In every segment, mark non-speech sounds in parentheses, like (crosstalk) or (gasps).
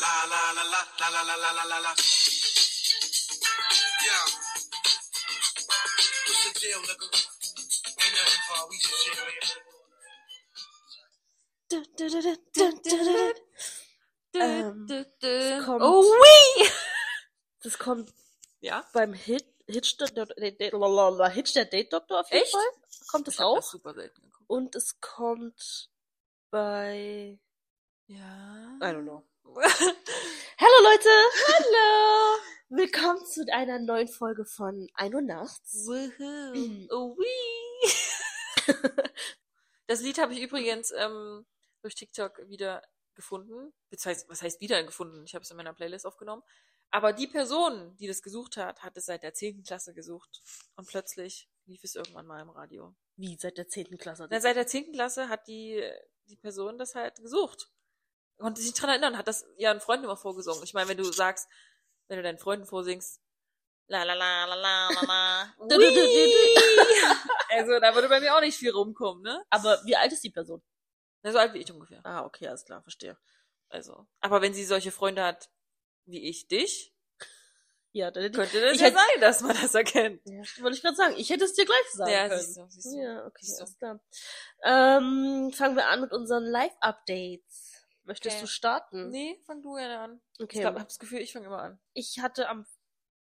La la la la la la la la la la la. Yeah. What's the deal, nigga? Ain't nothing, Paul. We just chill here. Ähm, Ähm, kommt- oh, wee! Das kommt Ja? beim Hit, Hitch der Date Doktor auf jeden Echt? Fall. Kommt es Ich hab das auch. super selten geguckt. Und es kommt bei, Ja. I don't know. (laughs) Hallo Leute! Hallo! Willkommen zu einer neuen Folge von 1 Uhr nachts. Woohoo. Oh, wee! (laughs) das Lied habe ich übrigens ähm, durch TikTok wieder gefunden. Heißt, was heißt wieder gefunden? Ich habe es in meiner Playlist aufgenommen. Aber die Person, die das gesucht hat, hat es seit der 10. Klasse gesucht. Und plötzlich lief es irgendwann mal im Radio. Wie, seit der 10. Klasse? Na, seit der 10. Klasse hat die, die Person das halt gesucht. Konnte sich dran erinnern, hat das ihren Freunden immer vorgesungen. Ich meine, wenn du sagst, wenn du deinen Freunden vorsingst, la la la la la la la, (laughs) (laughs) also da würde bei mir auch nicht viel rumkommen, ne? Aber wie alt ist die Person? Na, so alt wie ich ungefähr. Ah, okay, alles klar, verstehe. Also. Aber wenn sie solche Freunde hat, wie ich dich, Ja, dann hätte könnte das Ich ja hätte- sein, dass man das erkennt. Ja, wollte ich gerade sagen. Ich hätte es dir gleich sagen Ja, können. siehst du, siehst du. Ja, okay, Siehst du. alles klar. Ähm, fangen wir an mit unseren Live-Updates. Möchtest Okay. du starten? Nee, fang du gerne an. Okay. Ich glaub, hab das Gefühl, ich fange immer an. Ich hatte am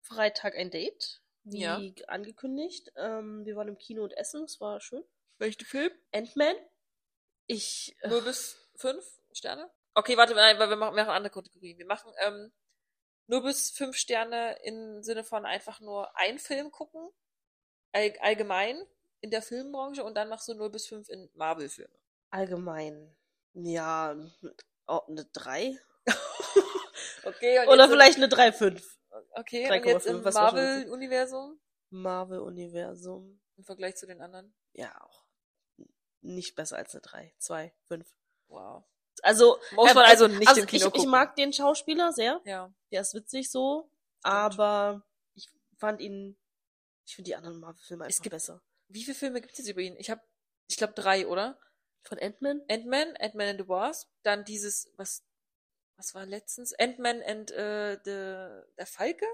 Freitag ein Date, wie Ja. angekündigt. Ähm, wir waren im Kino und essen, es war schön. Welchen Film? Ant-Man. Ich, äh, 0 bis 5 Sterne? Okay, warte, nein, weil wir machen, wir machen andere Kategorien. Wir machen ähm, 0 bis 5 Sterne im Sinne von einfach nur einen Film gucken, all, allgemein in der Filmbranche und dann machst du 0 bis 5 in Marvel-Filme. allgemein, ja, oh, eine 3. (laughs) Okay, und Oder vielleicht eine 3,5. Im, okay, und jetzt 3,5, im Marvel-Universum Marvel-Universum. im Vergleich zu den anderen. Ja, auch. Nicht besser als eine 3. 2, 5. Wow. Also, Muss äh, man also nicht also im Kino ich, ich mag den Schauspieler sehr. Ja. Der ist witzig so. Aber ich fand ihn. Ich finde die anderen Marvel-Filme Es einfach gibt- besser. Wie viele Filme gibt es jetzt über ihn? Ich habe, ich glaube, drei, oder? Von Ant-Man? Ant-Man, Ant-Man and the Wasp, dann dieses, was, was war letztens? Ant-Man and äh, the, der Falke?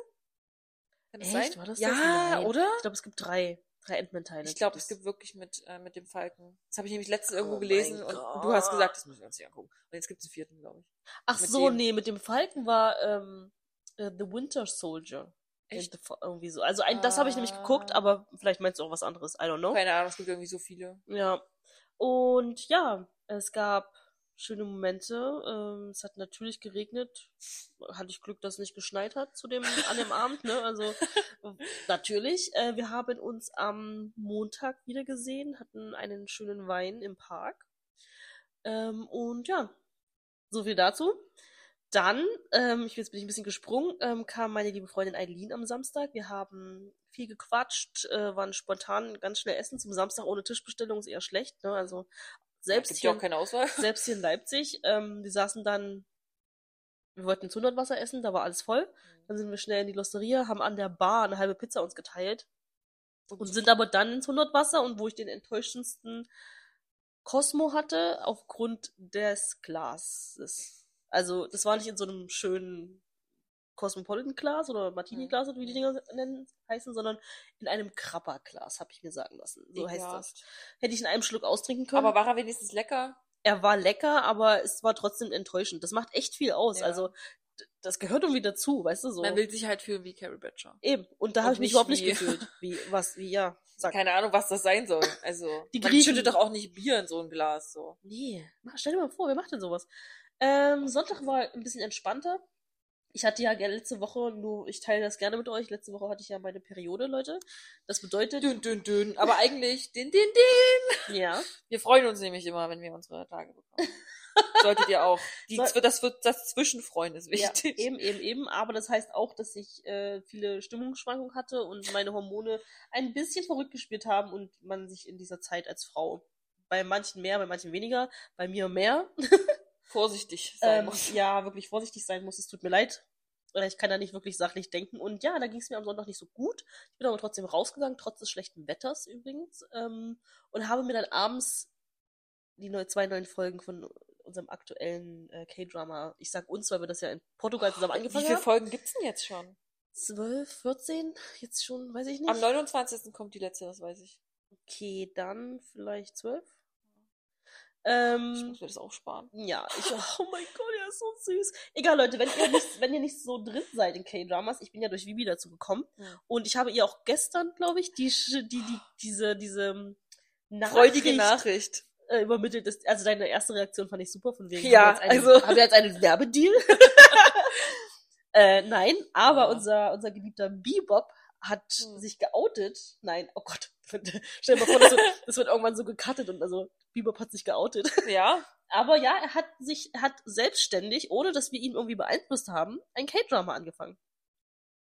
Kann das Echt? sein? War das ja, das? Oder? Ich glaube, es gibt drei. Drei Ant-Man-Teile. Ich glaube, es gibt wirklich mit, äh, mit dem Falken. Das habe ich nämlich letztens irgendwo Oh gelesen und, du hast gesagt, das müssen wir uns nicht angucken. Und jetzt gibt es einen vierten, glaube ich. Ach mit so, dem. nee, mit dem Falken war ähm, äh, The Winter Soldier. Echt? Irgendwie so. Also ein, das habe ich nämlich geguckt, Ah. aber vielleicht meinst du auch was anderes. I don't know. Keine Ahnung, es gibt irgendwie so viele. Ja. Und ja, es gab schöne Momente. Ähm, es hat natürlich geregnet. Hatte ich Glück, dass es nicht geschneit hat zu dem, an dem Abend, ne? Also (laughs) natürlich. Äh, wir haben uns am Montag wieder gesehen, hatten einen schönen Wein im Park. Ähm, und ja, so viel dazu. Dann, ähm, ich, jetzt bin ich ein bisschen gesprungen, ähm, kam meine liebe Freundin Eileen am Samstag. Wir haben viel gequatscht, äh, waren spontan ganz schnell essen. Zum Samstag ohne Tischbestellung ist eher schlecht. Ne? Also selbst hier, auch keine Auswahl. (laughs) selbst hier in Leipzig, ähm, wir saßen dann, wir wollten ins Hundertwasser essen, da war alles voll. Dann sind wir schnell in die Losteria, haben an der Bar eine halbe Pizza uns geteilt und sind aber dann ins Hundertwasser und wo ich den enttäuschendsten Cosmo hatte, aufgrund des Glases. Also, das war nicht in so einem schönen Cosmopolitan-Glas oder Martini-Glas oder wie die Dinger nennen, heißen, sondern in einem Krabber-Glas, habe ich mir sagen lassen. So heißt das. Hätte ich in einem Schluck austrinken können. Aber war er wenigstens lecker? er war lecker, aber es war trotzdem enttäuschend. Das macht echt viel aus. Ja. Also, das gehört irgendwie dazu, weißt du, so. Man will sich halt fühlen wie Carrie Bradshaw. Eben. Und da habe ich mich überhaupt nicht gefühlt. (laughs) Wie, was, wie, ja, sag. Keine Ahnung, was das sein soll. Also, Die man schüttet doch auch nicht Bier in so ein Glas, so. Nee, mach, stell dir mal vor, wer macht denn sowas? Ähm, Sonntag war ein bisschen entspannter. Ich hatte ja letzte Woche, nur ich teile das gerne mit euch. Letzte Woche hatte ich ja meine Periode, Leute. Das bedeutet, Dünn, dünn, dünn. Aber (laughs) eigentlich, din, din, din. ja, Wir freuen uns nämlich immer, wenn wir unsere Tage bekommen. (laughs) Solltet ihr auch. Die, Soll- das, wird, das Zwischenfreuen ist ja, wichtig. eben, eben, eben. Aber das heißt auch, dass ich äh, viele Stimmungsschwankungen hatte und meine Hormone ein bisschen verrückt gespielt haben und man sich in dieser Zeit als Frau bei manchen mehr, bei manchen weniger, bei mir mehr, (laughs) Vorsichtig sein ähm, muss. ja, wirklich vorsichtig sein muss. Es tut mir leid. Ich kann da nicht wirklich sachlich denken. Und ja, da ging es mir am Sonntag nicht so gut. Ich bin aber trotzdem rausgegangen, trotz des schlechten Wetters übrigens. Ähm, und habe mir dann abends die neu, zwei neuen Folgen von unserem aktuellen äh, K-Drama. Ich sag uns, weil wir das ja in Portugal zusammen Wie angefangen viele haben. Folgen gibt's denn jetzt schon? 12, 14? Jetzt schon, weiß ich nicht. Am 29. kommt die letzte, das weiß ich. Okay, dann vielleicht 12. Ich Ähm, muss mir das auch sparen. ja, ich, (laughs) oh mein Gott, er ist so süß. Egal, Leute, wenn ihr nicht, wenn ihr nicht so drin seid in K-Dramas, ich bin ja durch Vivi dazu gekommen Ja. und ich habe ihr auch gestern, glaube ich, die, die, die, diese, diese ähm, Freudige Nachricht Nachricht. äh, übermittelt ist. Also deine erste Reaktion fand ich super, von wegen, Ja, haben jetzt also- einen, haben wir jetzt einen Werbedeal? (laughs) äh, nein, aber Ja. unser, unser geliebter Bebop hat Hm. sich geoutet. Nein, oh Gott. (laughs) Stell dir mal vor, das wird, das wird irgendwann so gecuttet und also Bebop hat sich geoutet. (laughs) Ja. Aber ja, er hat sich, hat selbstständig, ohne dass wir ihn irgendwie beeinflusst haben, ein K-Drama angefangen.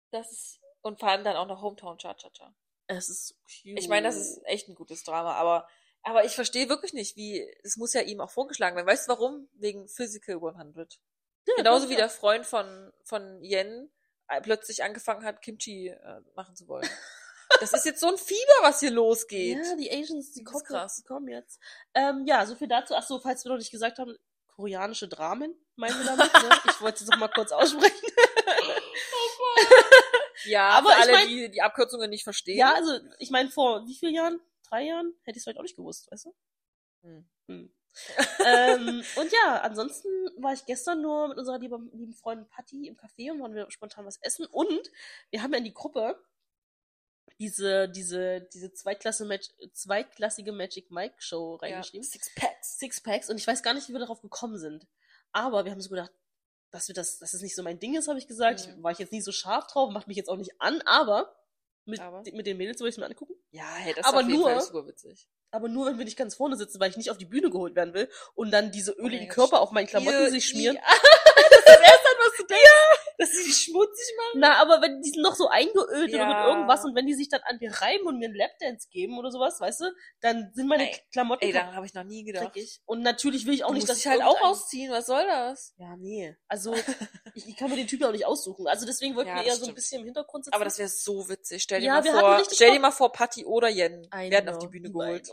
Das ist, und vor allem dann auch noch Hometown Cha Cha Cha. Es ist so cute. Ich meine, das ist echt ein gutes Drama, aber, aber ich verstehe wirklich nicht, wie, es muss ja ihm auch vorgeschlagen werden. Weißt du warum? Wegen Physical 100. Ja, Genauso wie der Freund von, von Yen äh, plötzlich angefangen hat, Kimchi äh, machen zu wollen. (laughs) Das ist jetzt so ein Fieber, was hier losgeht. Ja, die Asians, die kommen, krass. die kommen jetzt. Ähm, ja, so viel dazu. Ach so, falls wir noch nicht gesagt haben, koreanische Dramen, meinen wir damit, ne? (laughs) Ich wollte es noch mal kurz aussprechen. (laughs) Ja, Aber für ich alle, mein- die die Abkürzungen nicht verstehen. Ja, also, ich meine, vor wie vielen Jahren? Drei Jahren? Hätte ich es vielleicht auch nicht gewusst, weißt du? Hm. Hm. ähm, und ja, ansonsten war ich gestern nur mit unserer lieben, lieben Freundin Patty im Café und wollen wir spontan was essen. Und wir haben ja in die Gruppe diese, diese, diese Zweitklasse Mag zweitklassige Magic Mike Show ja. reingeschrieben. Six Packs. Six Packs und ich weiß gar nicht, wie wir darauf gekommen sind. Aber wir haben so gedacht, dass wir das, dass es nicht so mein Ding ist, habe ich gesagt. Mhm. War ich jetzt nicht so scharf drauf, macht mich jetzt auch nicht an, aber mit, Aber? mit den Mädels würde ich es mir angucken. Ja, hey, das Aber ist auf jeden nur- Fall super witzig. Aber nur, wenn wir nicht ganz vorne sitzen, weil ich nicht auf die Bühne geholt werden will und dann diese mein öligen Gott, Körper auf meinen Klamotten sich schmieren. Ja. (laughs) das ist das Erste, was du denkst. Dass sie dich schmutzig machen. Na, aber wenn die sind noch so eingeölt oder mit Ja. irgendwas und wenn die sich dann an mir reiben und mir einen Lapdance geben oder sowas, weißt du, dann sind meine Ey, Klamotten Ey, daran habe ich noch nie gedacht. dreckig. Und natürlich will ich auch du nicht, dass dich halt auch ausziehen. Was soll das? Ja, nee. Also, (laughs) ich, ich kann mir den Typen auch nicht aussuchen. Also deswegen wollten Ja, wir eher so ein stimmt. bisschen im Hintergrund sitzen. Aber das wäre so witzig. Stell dir Ja, mal vor, stell dir mal vor, Patty oder Yen I werden auf know. die Bühne geholt.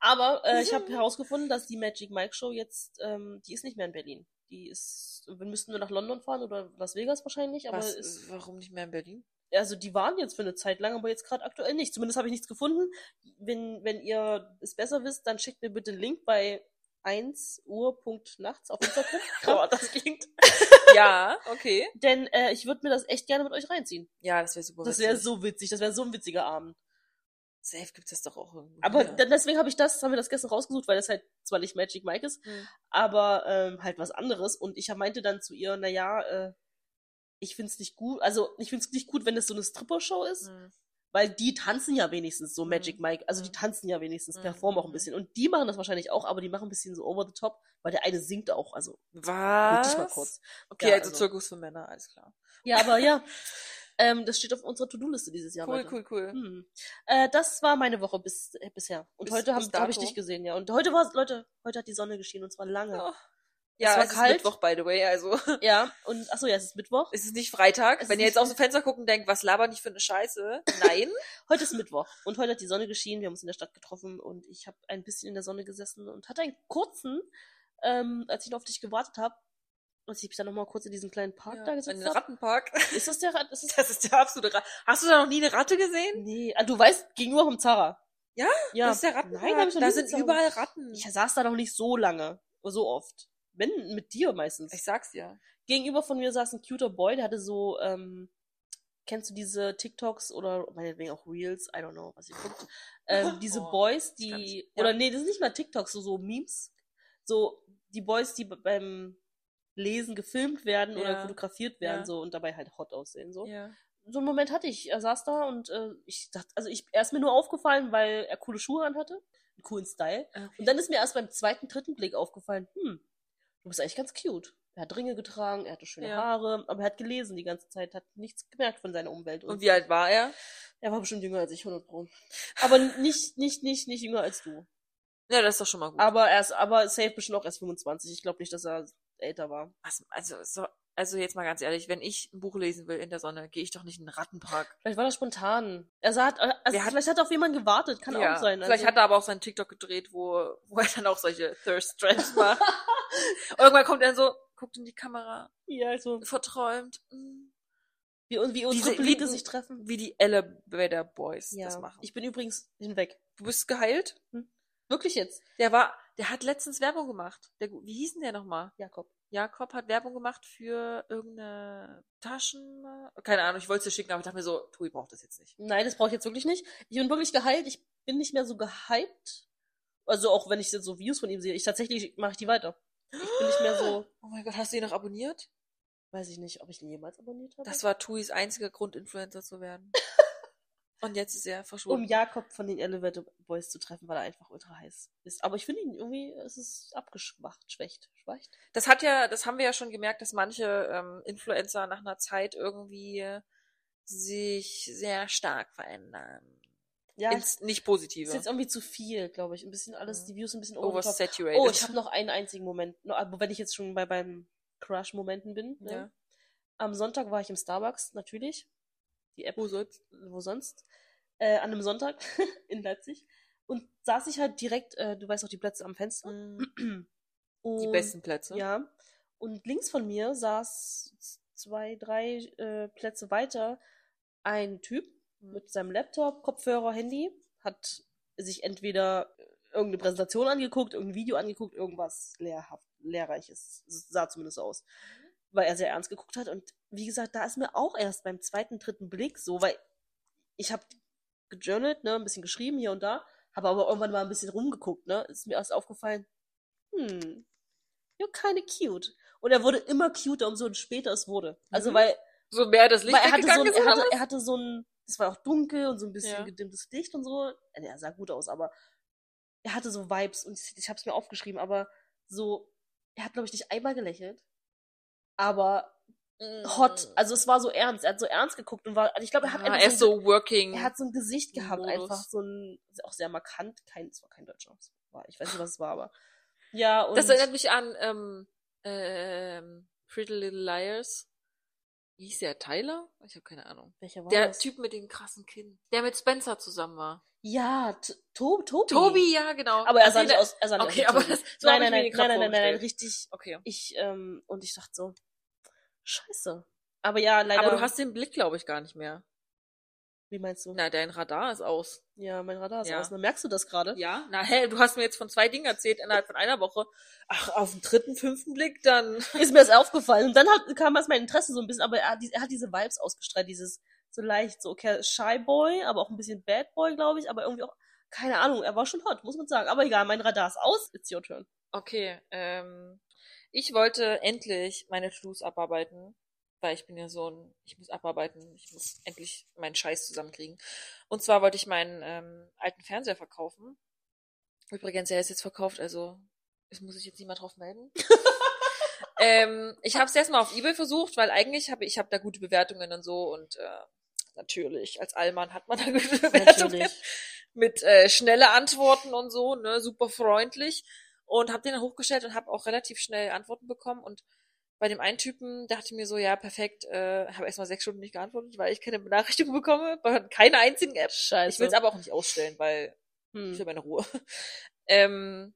Aber äh, ich habe herausgefunden, dass die Magic Mike Show jetzt, ähm, die ist nicht mehr in Berlin. Die ist, wir müssten nur nach London fahren oder Las Vegas wahrscheinlich, aber Was, ist, warum nicht mehr in Berlin? also die waren jetzt für eine Zeit lang, aber jetzt gerade aktuell nicht. Zumindest habe ich nichts gefunden. Wenn, wenn ihr es besser wisst, dann schickt mir bitte einen Link bei 1 Uhr Punkt nachts auf Instagram. (laughs) Oh, das klingt. (laughs) ja, okay. Denn äh, ich würde mir das echt gerne mit euch reinziehen. Ja, das wäre super Das wäre so witzig, das wäre so ein witziger Abend. Safe gibt's das doch auch irgendwo. Aber ja. deswegen habe ich das, haben wir das gestern rausgesucht, weil das halt zwar nicht Magic Mike ist, Hm. aber ähm, halt was anderes. Und ich meinte dann zu ihr, na ja, äh, ich find's nicht gut, also ich find's nicht gut, wenn es so eine Stripper-Show ist, Hm. weil die tanzen ja wenigstens so Magic Mhm. Mike, also die Mhm. tanzen ja wenigstens, Mhm, performen auch ein mhm. bisschen. Und die machen das wahrscheinlich auch, aber die machen ein bisschen so over the top, weil der eine singt auch, also Was? wirklich mal kurz. Okay, Ja, also, also- Zirkus für Männer, alles klar. Ja, aber ja, (laughs) ähm, das steht auf unserer To-Do-Liste dieses Jahr. Cool, Leute. cool, cool. Hm. Äh, das war meine Woche bis, äh, bisher. Und Bis- heute habe hab ich dich gesehen, ja. Und heute war Leute, heute hat die Sonne geschienen und zwar lange. Oh. Es Ja, war es kalt. ist Mittwoch, by the way, also (laughs) Ja, und achso, ja, es ist Mittwoch. es ist nicht Freitag. Es Wenn ihr jetzt nicht- aus dem Fenster guckt und denkt, was labern ich für eine Scheiße? Nein. (laughs) Heute ist Mittwoch. Und heute hat die Sonne geschienen. Wir haben uns in der Stadt getroffen und ich habe ein bisschen in der Sonne gesessen und hatte einen kurzen, ähm, als ich noch auf dich gewartet habe, als ich mich dann nochmal kurz in diesen kleinen Park Ja, da gesetzt habe. Rattenpark. Ist das der Rat? Ist das Das ist der absolute Rat. Hast du da noch nie eine Ratte gesehen? Nee, ah, du weißt, gegenüber vom Zara. Ja? Ja. Das ist der Rattenpark. Nein, hab ich noch da sind überall Ratten. Ich saß da noch nicht so lange. So oft. Wenn, mit dir meistens. Ich sag's dir. gegenüber von mir saß ein cuter Boy, der hatte so, ähm, kennst du diese TikToks oder meinetwegen auch Reels, I don't know, was ihr guckt. Ähm, (laughs) diese Oh, Boys, die, ja. oder nee, das ist nicht mal TikToks, so, so Memes. So, die Boys, die beim Lesen gefilmt werden oder Ja. fotografiert werden, Ja. so, und dabei halt hot aussehen, so. Ja. So einen Moment hatte ich. Er saß da und äh, ich dachte, also ich, er ist mir nur aufgefallen, weil er coole Schuhe anhatte, einen coolen Style. Und dann ist mir erst beim zweiten, dritten Blick aufgefallen, hm, du bist eigentlich ganz cute. Er hat Ringe getragen, er hatte schöne Ja. Haare, aber er hat gelesen die ganze Zeit, hat nichts gemerkt von seiner Umwelt. Und wie alt war er? Er war bestimmt jünger als ich, 100 Pro. Aber nicht, nicht, nicht, nicht jünger als du. Ja, das ist doch schon mal gut. Aber er ist, aber safe bestimmt auch erst 25. Ich glaube nicht, dass er älter war. Was, also, so, also jetzt mal ganz ehrlich, wenn ich ein Buch lesen will in der Sonne, gehe ich doch nicht in den Rattenpark. Vielleicht war das spontan. Er sah, also hat- vielleicht hat er auf jemanden gewartet, kann ja, auch sein. Vielleicht also. hat er aber auch seinen TikTok gedreht, wo, wo er dann auch solche Thirst Traps macht. (laughs) Irgendwann kommt er so, guckt in die Kamera, Ja, also, verträumt. mm, wie, und wie unsere Diese- wie- sich treffen. Wie die Elevator Boys Ja, das machen. ich bin übrigens hinweg. du bist geheilt? Wirklich jetzt? Der war, der hat letztens Werbung gemacht. Der, wie hieß denn der nochmal? Jakob. Jakob hat Werbung gemacht für irgendeine Taschen. Keine Ahnung, ich wollte es dir schicken, aber ich dachte mir so, Tui braucht das jetzt nicht. Nein, das brauche ich jetzt wirklich nicht. Ich bin wirklich geheilt. Ich bin nicht mehr so gehypt. Also auch wenn ich jetzt so Views von ihm sehe. Ich tatsächlich mache ich die weiter. Ich bin nicht mehr so, (gasps) Oh mein Gott, hast du ihn noch abonniert? weiß ich nicht, ob ich ihn jemals abonniert habe. Das war Tuis einziger Grund, Influencer zu werden. (laughs) Und jetzt ist er um verschwunden. Jakob von den Elevator Boys zu treffen, weil er einfach ultra heiß ist. Aber ich finde ihn irgendwie, es ist abgeschwacht, schwächt, schwächt. Das hat ja, das haben wir ja schon gemerkt, dass manche ähm, Influencer nach einer Zeit irgendwie sich sehr stark verändern. Ja, Ins nicht ist Positive. jetzt irgendwie zu viel, glaube ich. Ein bisschen alles, Mhm. die Views ein bisschen. Oversaturated. Oh, ich habe noch einen einzigen Moment. Aber wenn ich jetzt schon bei beim Crush-Momenten bin. Ne? Ja. Am Sonntag war ich im Starbucks, natürlich. Die App, Wo sonst? wo sonst? Äh, an einem Sonntag (laughs) in Leipzig. Und saß ich halt direkt, äh, du weißt auch, die Plätze am Fenster. Die Und- besten Plätze. Ja. Und links von mir saß zwei, drei äh, Plätze weiter ein Typ Mhm. mit seinem Laptop, Kopfhörer, Handy, hat sich entweder irgendeine Präsentation angeguckt, irgendein Video angeguckt, irgendwas lehrhaft, lehrreiches. Es sah zumindest so aus. Weil er sehr ernst geguckt hat. Und wie gesagt, da ist mir auch erst beim zweiten, dritten Blick so, weil ich habe gejournalt, ne, ein bisschen geschrieben hier und da, habe aber irgendwann mal ein bisschen rumgeguckt, ne, ist mir erst aufgefallen, hm, you're kinda cute. Und er wurde immer cuter, umso später es wurde. Also Mhm. weil, So mehr das Licht weil er hatte so ein, er hatte, er hatte so ein, es war auch dunkel und so ein bisschen Ja. gedimmtes Licht und so. Er sah gut aus, aber er hatte so Vibes und ich, ich habe es mir aufgeschrieben, aber so, er hat glaube ich nicht einmal gelächelt, aber hot, Mm. also es war so ernst, er hat so ernst geguckt und war, also ich glaube, er hat Ah, einfach er so, so working. er hat so ein Gesicht gehabt, Modus. einfach so ein, auch sehr markant, kein, es war kein Deutscher, es war, ich weiß nicht, was es war, aber ja, und das erinnert mich an ähm, ähm, Pretty Little Liars. Wie hieß der? Tyler? Ich habe keine Ahnung. welcher war Der das? Typ mit dem krassen Kinn. Der mit Spencer zusammen war. Ja, Tobi. Tobi, ja, genau. Aber er sah nicht aus, er sah nicht Okay, aus aber das, so nein, nein, nein, nein, nein, nein, nein, richtig, Okay. ich, ähm, und ich dachte so, scheiße. Aber ja, leider. Aber du hast den Blick, glaube ich, gar nicht mehr. wie meinst du? Na, dein Radar ist aus. Ja, mein Radar ist Ja. aus. Ne? Merkst du das gerade? Ja? Na, hä, du hast mir jetzt von zwei Dingen erzählt innerhalb von einer Woche. Ach, auf den dritten, fünften Blick dann. (laughs) Ist mir das aufgefallen. Und dann hat, kam erst mein Interesse so ein bisschen, aber er, er hat diese Vibes ausgestrahlt, dieses so leicht, so okay, Shy Boy, aber auch ein bisschen Bad Boy, glaube ich, aber irgendwie auch, keine Ahnung, er war schon hot, muss man sagen. Aber egal, mein Radar ist aus, it's your turn. Okay, ähm, ich wollte endlich meine To-Dos abarbeiten, weil ich bin ja so ein, ich muss abarbeiten, ich muss endlich meinen Scheiß zusammenkriegen. Und zwar wollte ich meinen ähm, alten Fernseher verkaufen. Übrigens, er ist jetzt verkauft, also es muss sich jetzt niemand drauf melden. (laughs) ähm, ich habe es erstmal auf eBay versucht, weil eigentlich habe ich habe da gute Bewertungen und so und äh, natürlich als Allmann hat man da gute Bewertungen Natürlich. mit äh, schnelle Antworten und so, ne, super freundlich und habe den dann hochgestellt und habe auch relativ schnell Antworten bekommen und bei dem einen Typen dachte ich mir so, ja, perfekt, äh, habe erstmal sechs Stunden nicht geantwortet, weil ich keine Benachrichtigung bekomme, (laughs) bei keiner einzigen App. Scheiße. Ich will es aber auch nicht ausstellen, weil hm. ich will meine Ruhe. (laughs) ähm,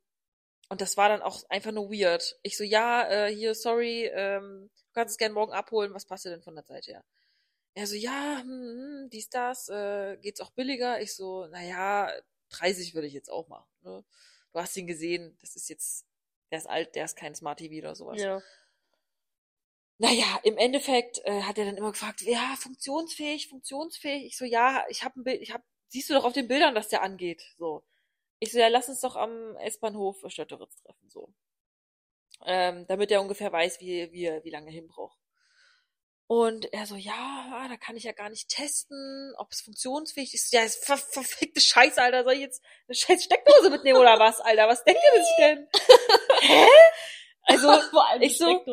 und das war dann auch einfach nur weird. Ich so, ja, äh, hier, sorry, ähm, du kannst es gerne morgen abholen, was passt dir denn von der Zeit her? Er so, ja, hm, hm, dies, das, äh, geht's auch billiger? Ich so, naja, 30 würde ich jetzt auch machen. Ne? Du hast ihn gesehen, das ist jetzt, der ist alt, der ist kein Smart TV oder sowas. Ja. Naja, im Endeffekt äh, hat er dann immer gefragt, ja, funktionsfähig, funktionsfähig. Ich so, ja, ich habe ein Bild, ich habe, siehst du doch auf den Bildern, dass der angeht. So. Ich so, ja, lass uns doch am S-Bahnhof Stötteritz treffen, so. Ähm, damit er ungefähr weiß, wie, wie, wie lange er hinbraucht. Und er so, ja, da kann ich ja gar nicht testen, ob es funktionsfähig ist. Ja, ist ver verfickte Scheiße, Alter. Soll ich jetzt eine scheiß Steckdose mitnehmen oder was, Alter? Was denkt ihr sich denn? (laughs) Hä? Also, (laughs) Vor allem ich so,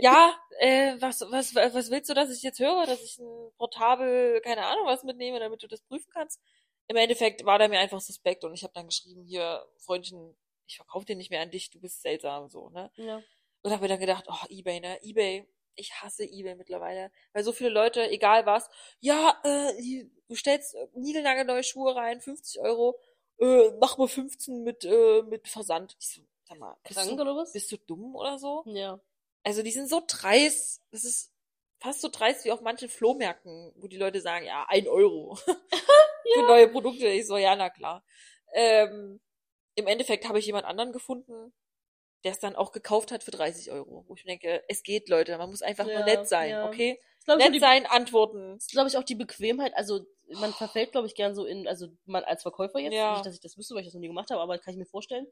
ja, äh, was, was, was willst du, dass ich jetzt höre? Dass ich ein Portabel, keine Ahnung, was mitnehme, damit du das prüfen kannst? Im Endeffekt war der mir einfach suspekt und ich habe dann geschrieben, hier, Freundchen, ich verkaufe den nicht mehr an dich, du bist seltsam, so, ne? Ja. Und habe mir dann gedacht, oh, Ebay, ne? Ebay, ich hasse Ebay mittlerweile. Weil so viele Leute, egal was, ja, äh, du stellst niegelnagelneue Schuhe rein, 50 Euro, äh, mach mal 15 mit, äh, mit Versand. Ich so, sag mal, bist Krank du, oder was? bist du dumm oder so? ja. Also die sind so dreist. Das ist fast so dreist wie auf manchen Flohmärkten, wo die Leute sagen, ja, ein Euro (laughs) für neue Produkte. Ich so, ja, na klar. Ähm, Im Endeffekt habe ich jemand anderen gefunden, der es dann auch gekauft hat für 30 Euro. Wo ich mir denke, es geht, Leute, man muss einfach Ja, nur nett sein, ja. okay? Nett die- sein, antworten. das ist, glaube ich, auch die Bequemheit. Also, man verfällt, glaube ich, gern so in, also man als Verkäufer jetzt, Ja. nicht, dass ich das wüsste, weil ich das noch nie gemacht habe, aber kann ich mir vorstellen,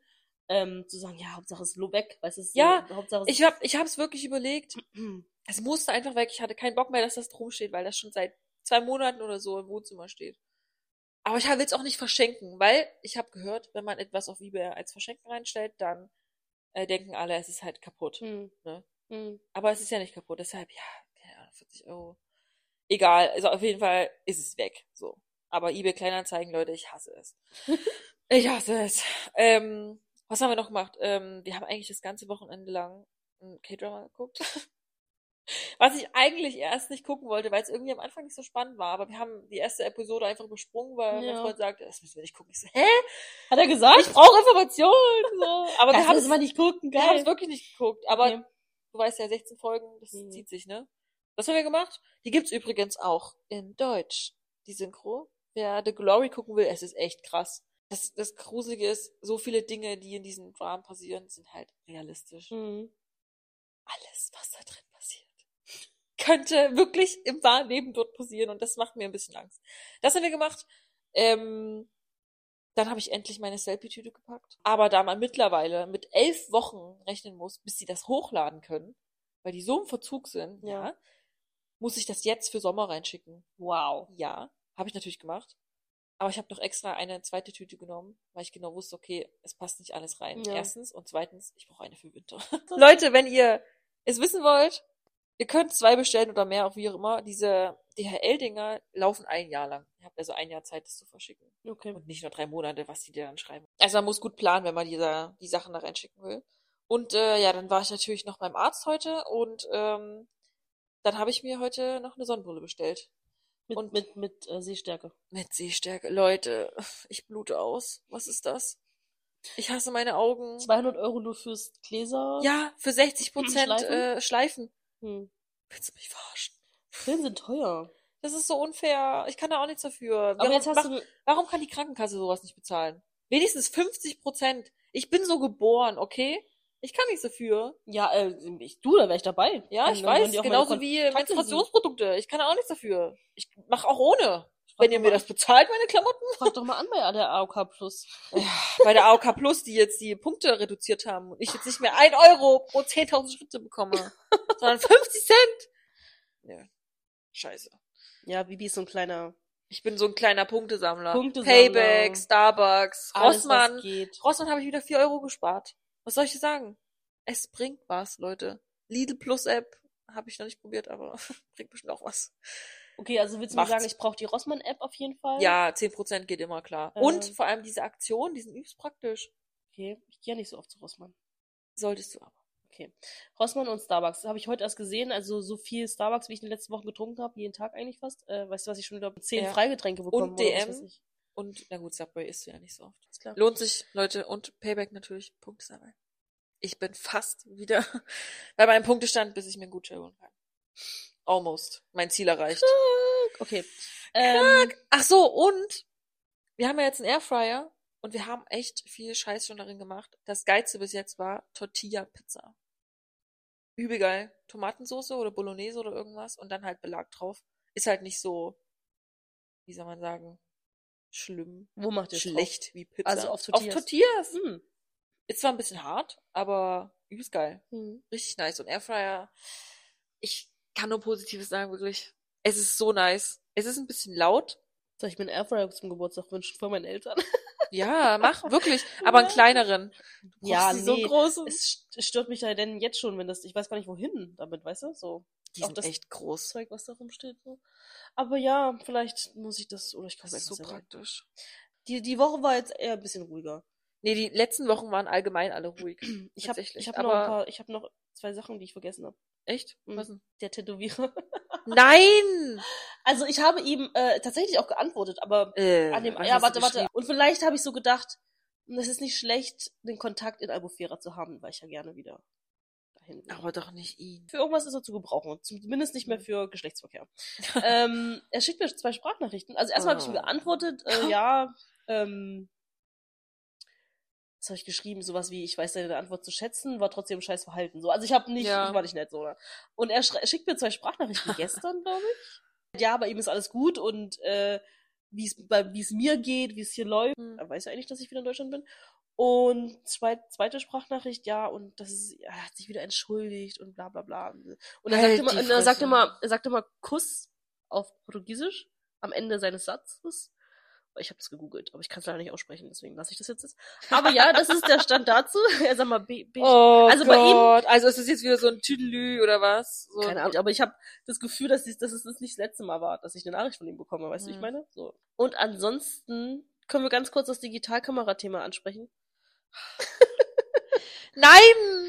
ähm, zu sagen, ja, Hauptsache es ist low weg, weißt du, Ja, so, Hauptsache es Ich habe ich hab's wirklich überlegt. (clears throat) Es musste einfach weg. Ich hatte keinen Bock mehr, dass das drum steht, weil das schon seit zwei Monaten oder so im Wohnzimmer steht. Aber ich will es auch nicht verschenken, weil ich habe gehört, wenn man etwas auf eBay als Verschenken reinstellt, dann äh, denken alle, es ist halt kaputt. hm. Ne? Hm. Aber es ist ja nicht kaputt, deshalb, ja, keine Ahnung, 40 Euro. Egal, also auf jeden Fall ist es weg. So. Aber eBay Kleinanzeigen, Leute, ich hasse es. (laughs) ich hasse es. Ähm, was haben wir noch gemacht? Ähm, wir haben eigentlich das ganze Wochenende lang ein K-Drama geguckt. Was ich eigentlich erst nicht gucken wollte, weil es irgendwie am Anfang nicht so spannend war. Aber wir haben die erste Episode einfach übersprungen, weil mein Ja. Freund sagte, das müssen wir nicht gucken. Ich so, hä? Hat er gesagt? Ich brauche Informationen. So. (laughs) Aber wir Kannst haben das mal nicht gucken, wir haben geil. es wirklich nicht geguckt, aber Nee. du weißt ja, 16 Folgen, das Mhm. zieht sich, ne? Was haben wir gemacht? Die gibt's übrigens auch in Deutsch, die Synchro. Wer The Glory gucken will, es ist echt krass. Das, das Gruselige ist, so viele Dinge, die in diesen Dramen passieren, sind halt realistisch. Hm. Alles, was da drin könnte wirklich im wahren Leben dort passieren und das macht mir ein bisschen Angst. Das haben wir gemacht. Ähm, dann habe ich endlich meine Selfie-Tüte gepackt. Aber da man mittlerweile mit elf Wochen rechnen muss, bis sie das hochladen können, weil die so im Verzug sind, Ja. ja, muss ich das jetzt für Sommer reinschicken. Wow. Ja, habe ich natürlich gemacht. Aber ich habe noch extra eine zweite Tüte genommen, weil ich genau wusste, okay, es passt nicht alles rein. Ja. Erstens und zweitens, ich brauche eine für Winter. (laughs) Leute, wenn ihr es wissen wollt, ihr könnt zwei bestellen oder mehr, auch wie auch immer. Diese DHL-Dinger laufen ein Jahr lang. Ihr habt also ein Jahr Zeit, das zu verschicken. Okay. Und nicht nur drei Monate, was die dir dann schreiben. Also man muss gut planen, wenn man diese, die Sachen da reinschicken will. Und äh, ja, dann war ich natürlich noch beim Arzt heute und ähm, dann habe ich mir heute noch eine Sonnenbrille bestellt. Mit, Und- mit, mit äh, Sehstärke. Mit Sehstärke. Leute, ich blute aus. Was ist das? Ich hasse meine Augen. 200 Euro nur fürs Gläser. Ja, für 60 Prozent Schleifen? Äh, Schleifen. Hm. Willst du mich verarschen? Filme sind teuer. Das ist so unfair. Ich kann da auch nichts dafür. Aber Warum, jetzt hast du. warum kann die Krankenkasse sowas nicht bezahlen? Wenigstens 50 Prozent. Ich bin so geboren, okay? Ich kann nichts dafür. Ja, äh, ich, du, da wäre ich dabei. Ja, ich weiß. Genauso wie. Menstruationsprodukte. Ich kann da auch nichts dafür. Ich mach auch ohne. Wenn ihr mir das bezahlt, meine Klamotten. Frag doch mal an bei der AOK Plus. bei der AOK Plus, die jetzt die Punkte reduziert haben und ich jetzt nicht mehr ein Euro pro 10.000 Schritte bekomme, (laughs) sondern 50 Cent. Ja, scheiße. Ja, Bibi ist so ein kleiner Ich bin so ein kleiner Punktesammler. Punktesammler. Payback, Starbucks, alles, Rossmann. Rossmann habe ich wieder 4 Euro gespart. Was soll ich dir sagen? Es bringt was, Leute. Lidl Plus App habe ich noch nicht probiert, aber (laughs) bringt bestimmt auch was. Okay, also willst du mir sagen, ich brauche die Rossmann-App auf jeden Fall? Ja, 10% geht immer klar. Ähm. Und vor allem diese Aktionen, die sind übelst praktisch. Okay, ich gehe ja nicht so oft zu Rossmann. Solltest du aber. Okay. Rossmann und Starbucks. Habe ich heute erst gesehen. Also so viel Starbucks, wie ich in den letzten Wochen getrunken habe, jeden Tag eigentlich fast. Äh, weißt du, was ich schon wieder zehn Ja. Freigetränke bekommen Und oder was DM. weiß ich. Und, na gut, Subway isst du ja nicht so oft. Ist klar. Lohnt sich, Leute. Und Payback natürlich. Punkt ist dabei. Ich bin fast wieder (laughs) bei meinem Punktestand, bis ich mir einen Gutschein holen kann. Almost. Mein Ziel erreicht. Okay. Ähm, Ach so, und wir haben ja jetzt einen Airfryer und wir haben echt viel Scheiß schon darin gemacht. Das Geilste bis jetzt war Tortilla-Pizza. Übel geil. Tomatensauce oder Bolognese oder irgendwas und dann halt Belag drauf. Ist halt nicht so, wie soll man sagen, schlimm, wo macht ihr schlecht wie Pizza. Also auf Auf Tortillas. Tortillas. Drauf? Hm. Ist zwar ein bisschen hart, aber übelst geil. Hm. Richtig nice. Und Airfryer, ich kann nur Positives sagen, wirklich. Es ist so nice. Es ist ein bisschen laut. Soll ich mir einen Airfryer zum Geburtstag wünschen von meinen Eltern? (laughs) Ja, mach, wirklich. (laughs) Aber einen kleineren. Du Ja, die so nee. großen. es st- stört mich da denn jetzt schon, wenn das, ich weiß gar nicht wohin damit, weißt du? So Die auch sind das echt groß. Zeug, was da rumsteht. So. Aber ja, vielleicht muss ich das, oder ich Das kaufe ist so praktisch. Die, die Woche war jetzt eher ein bisschen ruhiger. Nee, die letzten Wochen waren allgemein alle ruhig. (clears throat) Ich habe ich hab noch ein paar, ich habe noch zwei Sachen, die ich vergessen habe. Echt? Mhm. Was denn? Der Tätowierer. (laughs) Nein! Also ich habe ihm äh, tatsächlich auch geantwortet, aber Äh, an dem, was ja, warte, warte. Und vielleicht habe ich so gedacht, es ist nicht schlecht, den Kontakt in Albufera zu haben, weil ich ja gerne wieder dahin will. Aber doch nicht ihn. Für irgendwas ist er zu gebrauchen. Zumindest nicht Mhm. mehr für Geschlechtsverkehr. (laughs) ähm, er schickt mir zwei Sprachnachrichten. Also erstmal habe ich ihm Oh. geantwortet, äh, (laughs) ja, ähm, was habe ich geschrieben? Sowas wie, ich weiß deine Antwort zu schätzen, war trotzdem scheiß Verhalten. So. Also ich habe nicht, Ja. ich war nicht nett so. Ne? Und er, schickt mir zwei Sprachnachrichten (laughs) gestern, glaube ich. Ja, bei ihm ist alles gut und äh, wie es mir geht, wie es hier läuft. Hm. Er weiß ja eigentlich, dass ich wieder in Deutschland bin. Und zweit, zweite Sprachnachricht, ja, und das ist, er hat sich wieder entschuldigt und bla bla bla. Und er Halt sagt immer, und er sagt immer, er sagt immer Kuss auf Portugiesisch am Ende seines Satzes. Ich habe das gegoogelt, aber ich kann es leider nicht aussprechen, deswegen lasse ich das jetzt. Aber ja, das ist der Stand dazu. (laughs) Er sagt mal B, B Oh Also bei ihm- Gott. Also ist es jetzt wieder so ein Tüdelü oder was? So keine Ahnung, aber ich habe das Gefühl, dass, ich, dass es das nicht das letzte Mal war, dass ich eine Nachricht von ihm bekomme, weißt du, wie ich meine? So. Und ansonsten können wir ganz kurz das Digitalkamera-Thema ansprechen. (laughs) Nein,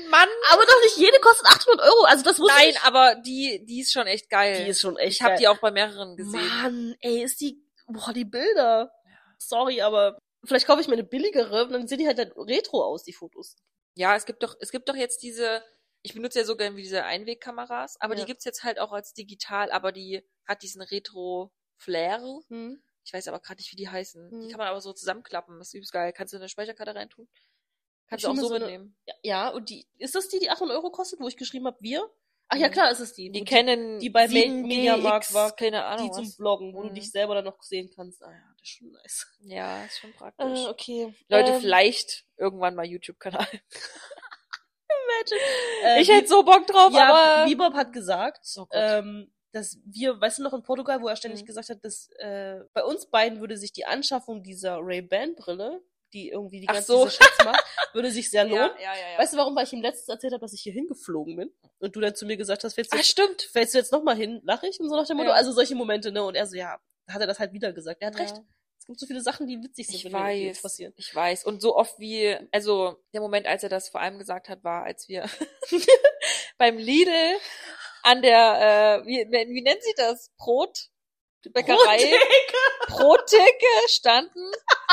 Mann! Aber doch nicht jede kostet 800 Euro, also das wusste Nein, ich. aber die, die ist schon echt geil. Die ist schon echt ich habe die auch bei mehreren gesehen. Mann, ey, ist die, boah, die Bilder. Sorry, aber vielleicht kaufe ich mir eine billigere und dann sehen die halt, halt retro aus, die Fotos. Ja, es gibt doch, es gibt doch jetzt diese, ich benutze ja so gerne wie diese Einwegkameras, aber Ja. die gibt's jetzt halt auch als digital, aber die hat diesen Retro-Flair. Hm. Ich weiß aber gerade nicht, wie die heißen. Die Hm. kann man aber so zusammenklappen. Das ist übelst geil. Kannst du in eine Speicherkarte reintun? Kannst Ich du auch so eine- mitnehmen. Ja, ja, und die, ist das die, die 800 Euro kostet, wo ich geschrieben habe, wir? Ach ja, klar, ist es die. Die kennen die bei 7G, Mediamarkt X, war, keine die Ahnung zum was. Bloggen, wo du Mhm. dich selber dann noch sehen kannst. Ah ja, das ist schon nice. Ja, ist schon praktisch. Äh, okay. Leute, ähm, vielleicht irgendwann mal YouTube-Kanal. (laughs) äh, ich hätte so Bock drauf, ja, aber... Bebop hat gesagt, Oh ähm, dass wir, weißt du noch in Portugal, wo er ständig Mhm. gesagt hat, dass äh, bei uns beiden würde sich die Anschaffung dieser Ray-Ban-Brille, die irgendwie die Ach ganze so. diese Schätze macht, würde sich sehr (laughs) lohnen. ja, ja, ja. Weißt du, warum? Weil ich ihm letztens erzählt habe, dass ich hier hingeflogen bin und du dann zu mir gesagt hast, fällst du, ah, stimmt. fällst du jetzt nochmal hin, lach ich und so nach dem Motto. Also solche Momente, ne? Und er so, ja, hat er das halt wieder gesagt. Er hat recht. Es gibt so viele Sachen, die witzig sind, Ich wenn die- die jetzt weiß, passieren. ich weiß. Und so oft wie, also der Moment, als er das vor allem gesagt hat, war, als wir (laughs) beim Lidl an der, äh, wie, wie nennt sie das? Brot? Bäckerei? Brottheke (laughs) standen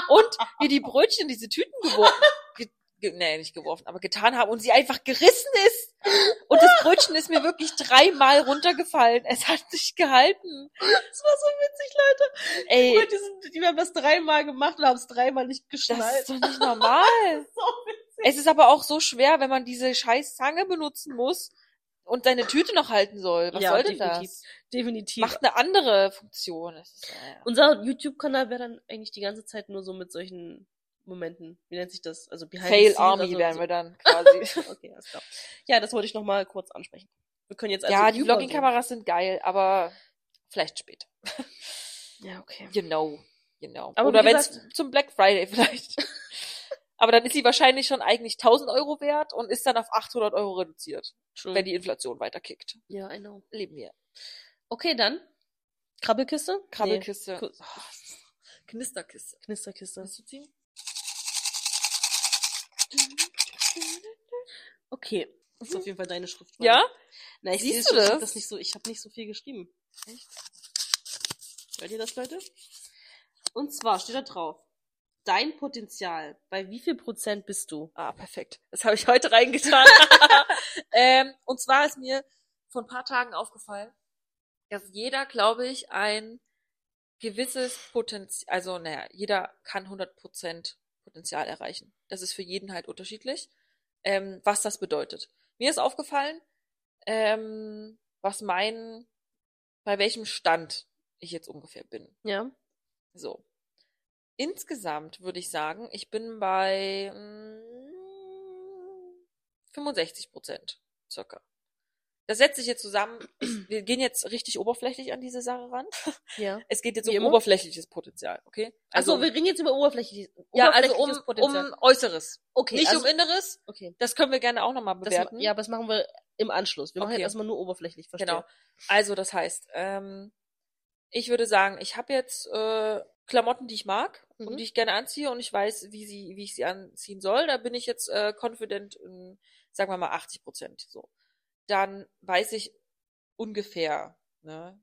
und wir die Brötchen in diese Tüten geworfen, ge, ge, nee, nicht geworfen, aber getan haben und sie einfach gerissen ist. Und das Brötchen ist mir wirklich dreimal runtergefallen. Es hat sich gehalten. Das war so witzig, Leute. Ey, die, sind, die haben das dreimal gemacht und haben es dreimal nicht das geschnallt. ist doch nicht normal. (laughs) so witzig. Es ist aber auch so schwer, wenn man diese scheiß Zange benutzen muss und seine Tüte noch halten soll. Was Ja, soll denn das? Definitiv. Macht eine andere Funktion. Ist, naja. Unser YouTube-Kanal wäre dann eigentlich die ganze Zeit nur so mit solchen Momenten. Wie nennt sich das? Also behind the Fail scenes, Army also wären so. wir dann quasi. (laughs) Okay, alles klar. Ja, das wollte ich noch mal kurz ansprechen. Wir können jetzt also ja, die. Vlogging-Kameras sind geil, aber vielleicht später. Ja, okay. You know. You know. Aber Oder wenn es zum Black Friday (laughs) vielleicht. aber dann ist sie wahrscheinlich schon eigentlich 1000 Euro wert und ist dann auf 800 Euro reduziert, True. wenn die Inflation weiter kickt. Ja, I know. Leben wir. Okay, dann. Krabbelkiste? Krabbelkiste. Nee. Ku- Knisterkiste. Knisterkiste. Willst du ziehen? Okay. Das ist auf jeden Fall deine Schrift. Ja? Na, ich Siehst du schon, ich hab das? das nicht so, ich habe nicht so viel geschrieben. Echt? Hört ihr das, Leute? Und zwar steht da drauf. Dein Potenzial. Bei wie viel Prozent bist du? Ah, perfekt. Das habe ich heute reingetan. (laughs) ähm, und zwar ist mir vor ein paar Tagen aufgefallen, dass jeder, glaube ich, ein gewisses Potenzial, also naja, jeder kann 100% Potenzial erreichen. Das ist für jeden halt unterschiedlich, ähm, was das bedeutet. Mir ist aufgefallen, ähm, was mein, bei welchem Stand ich jetzt ungefähr bin. Ja. So. Insgesamt würde ich sagen, ich bin bei mm, 65 Prozent circa. Das setzt sich jetzt zusammen. Wir gehen jetzt richtig oberflächlich an diese Sache ran. (laughs) Ja. Es geht jetzt Wie um immer? oberflächliches Potenzial, okay? Also, wir reden jetzt über oberflächliches, ja, also um, oberflächliches Potenzial. um Äußeres. okay, Nicht also, um Inneres. okay. Das können wir gerne auch nochmal Das, bewerten. ma- ja, aber das machen wir im Anschluss. Wir machen Okay. jetzt erstmal nur oberflächlich, verstehe. Genau. Also das heißt, ähm, ich würde sagen, ich habe jetzt äh, Klamotten, die ich mag Mhm. und die ich gerne anziehe und ich weiß, wie sie, wie ich sie anziehen soll. Da bin ich jetzt äh, confident in, sagen wir mal, 80 Prozent. So. Dann weiß ich ungefähr, ne,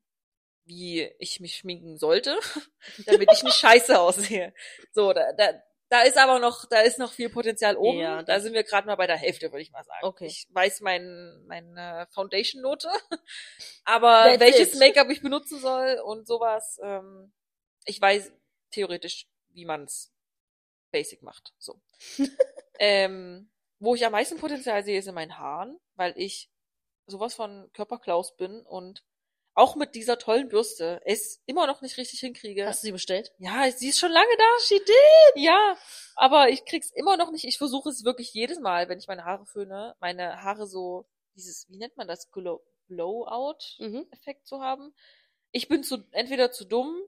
wie ich mich schminken sollte, (laughs) damit ich nicht scheiße aussehe. So, da, da, Da ist aber noch, da ist noch viel Potenzial oben. Ja, da sind wir gerade mal bei der Hälfte, würde ich mal sagen. Okay. Ich weiß mein, meine Foundation-Note, (laughs) aber That's welches. Make-up ich benutzen soll und sowas, ähm, ich weiß theoretisch, wie man's basic macht. So. (laughs) ähm, wo ich am meisten Potenzial sehe, ist in meinen Haaren, weil ich sowas von Körperklaus bin und auch mit dieser tollen Bürste es immer noch nicht richtig hinkriege. Hast du sie bestellt? Ja, sie ist schon lange da. She did! Ja, aber ich krieg's immer noch nicht. Ich versuche es wirklich jedes Mal, wenn ich meine Haare föhne, meine Haare so, dieses, wie nennt man das, Glow- Blowout-Effekt Mhm. zu haben. Ich bin zu, entweder zu dumm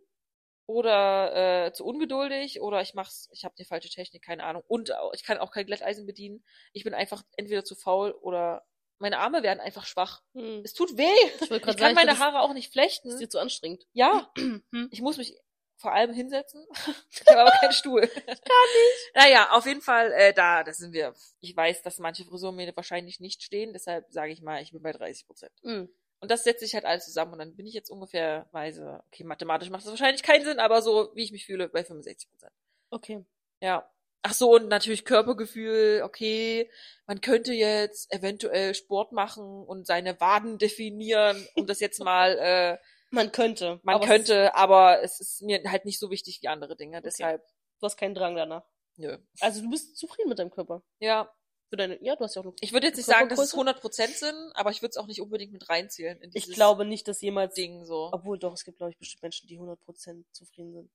oder äh, zu ungeduldig oder ich mach's, ich habe die falsche Technik, keine Ahnung. Und ich kann auch kein Glätteisen bedienen. Ich bin einfach entweder zu faul oder meine Arme werden einfach schwach. Hm. Es tut weh. Ich Ich kann sagen, meine Haare auch nicht flechten. ist dir zu anstrengend. Ja, Hm. ich muss mich vor allem hinsetzen. (laughs) Ich habe aber keinen Stuhl. Gar nicht. Naja, auf jeden Fall, äh, da, da sind wir. Ich weiß, dass manche Frisuren mir wahrscheinlich nicht stehen, deshalb sage ich mal, ich bin bei 30 Prozent. Hm. Und das setze ich halt alles zusammen und dann bin ich jetzt ungefähr weise, okay, mathematisch macht das wahrscheinlich keinen Sinn, aber so, wie ich mich fühle, bei 65 Prozent. Okay. Ja. Ach so, und natürlich Körpergefühl, okay, man könnte jetzt eventuell Sport machen und seine Waden (laughs) definieren, um das jetzt mal, äh, Man könnte. man aber es- könnte, aber es ist mir halt nicht so wichtig wie andere Dinge, deshalb, Du hast keinen Drang danach. nö. Also du bist zufrieden mit deinem Körper. Ja, Für deine, ja, du hast ja auch eine ich würde jetzt nicht sagen, dass es Körpergröße. 100% sind, aber ich würde es auch nicht unbedingt mit reinzählen Ich glaube nicht, dass jemals Ding so. Obwohl doch, es gibt, glaube ich, bestimmt Menschen, die 100% zufrieden sind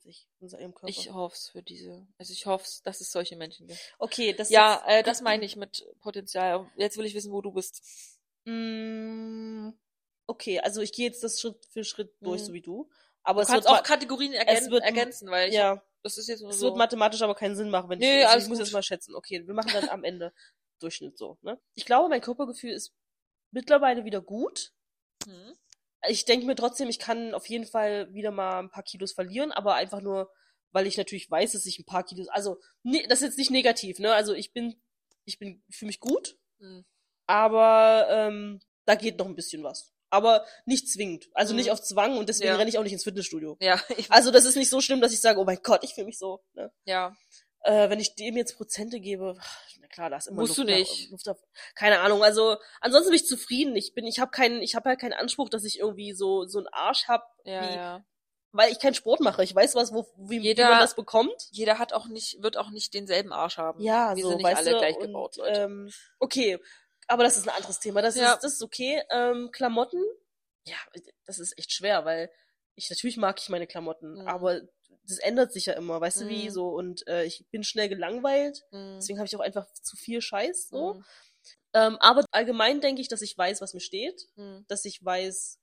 sich, mit ihrem Körper. Ich hoffe es für diese, also ich hoffe dass es solche Menschen gibt. okay, das Ja, äh, das meine ich mit Potenzial. Jetzt will ich wissen, wo du bist. Mm, okay, also ich gehe jetzt das Schritt für Schritt durch, Mhm. so wie du. Aber Du es kannst wird auch Kategorien ergän wird- ergänzen, weil ich, ja, das ist jetzt nur es so. wird mathematisch aber keinen Sinn machen, wenn Nee, ich, also ich muss jetzt mal schätzen. Okay, wir machen dann am Ende Durchschnitt so, ne? Ich glaube, mein Körpergefühl ist mittlerweile wieder gut. Hm. Ich denke mir trotzdem, ich kann auf jeden Fall wieder mal ein paar Kilos verlieren, aber einfach nur, weil ich natürlich weiß, dass ich ein paar Kilos, also nee, das ist jetzt nicht negativ, ne? Also ich bin, ich bin, fühle mich gut, Hm. aber ähm, da geht noch ein bisschen was. Aber nicht zwingend. Also Mhm. nicht auf Zwang und deswegen Ja. renne ich auch nicht ins Fitnessstudio. Ja, (laughs) ich, Also das ist nicht so schlimm, dass ich sage, oh mein Gott, ich fühle mich so. Ne? ja. Äh, wenn ich dem jetzt Prozente gebe, na klar, da ist immer Musst Luft du nicht. Luft auf, keine Ahnung. Also ansonsten bin ich zufrieden. Ich bin, ich habe keinen, ich habe halt keinen Anspruch, dass ich irgendwie so so einen Arsch hab, Ja, wie, ja. weil ich keinen Sport mache. Ich weiß was, wo, wie, Jeder- wie man das bekommt. Jeder hat auch nicht, wird auch nicht denselben Arsch haben. Ja, Wir so, sind nicht alle du, gleich gebaut, Leute. Ähm, okay, aber das ist ein anderes Thema. Das Ja. ist, das ist okay. Ähm, Klamotten, ja, das ist echt schwer, weil ich natürlich mag ich meine Klamotten, Mhm. aber das ändert sich ja immer, weißt du wie Mhm. so und äh, ich bin schnell gelangweilt, Hm. deswegen habe ich auch einfach zu viel Scheiß so. Hm. Ähm, aber allgemein denke ich, dass ich weiß, was mir steht, Hm. dass ich weiß,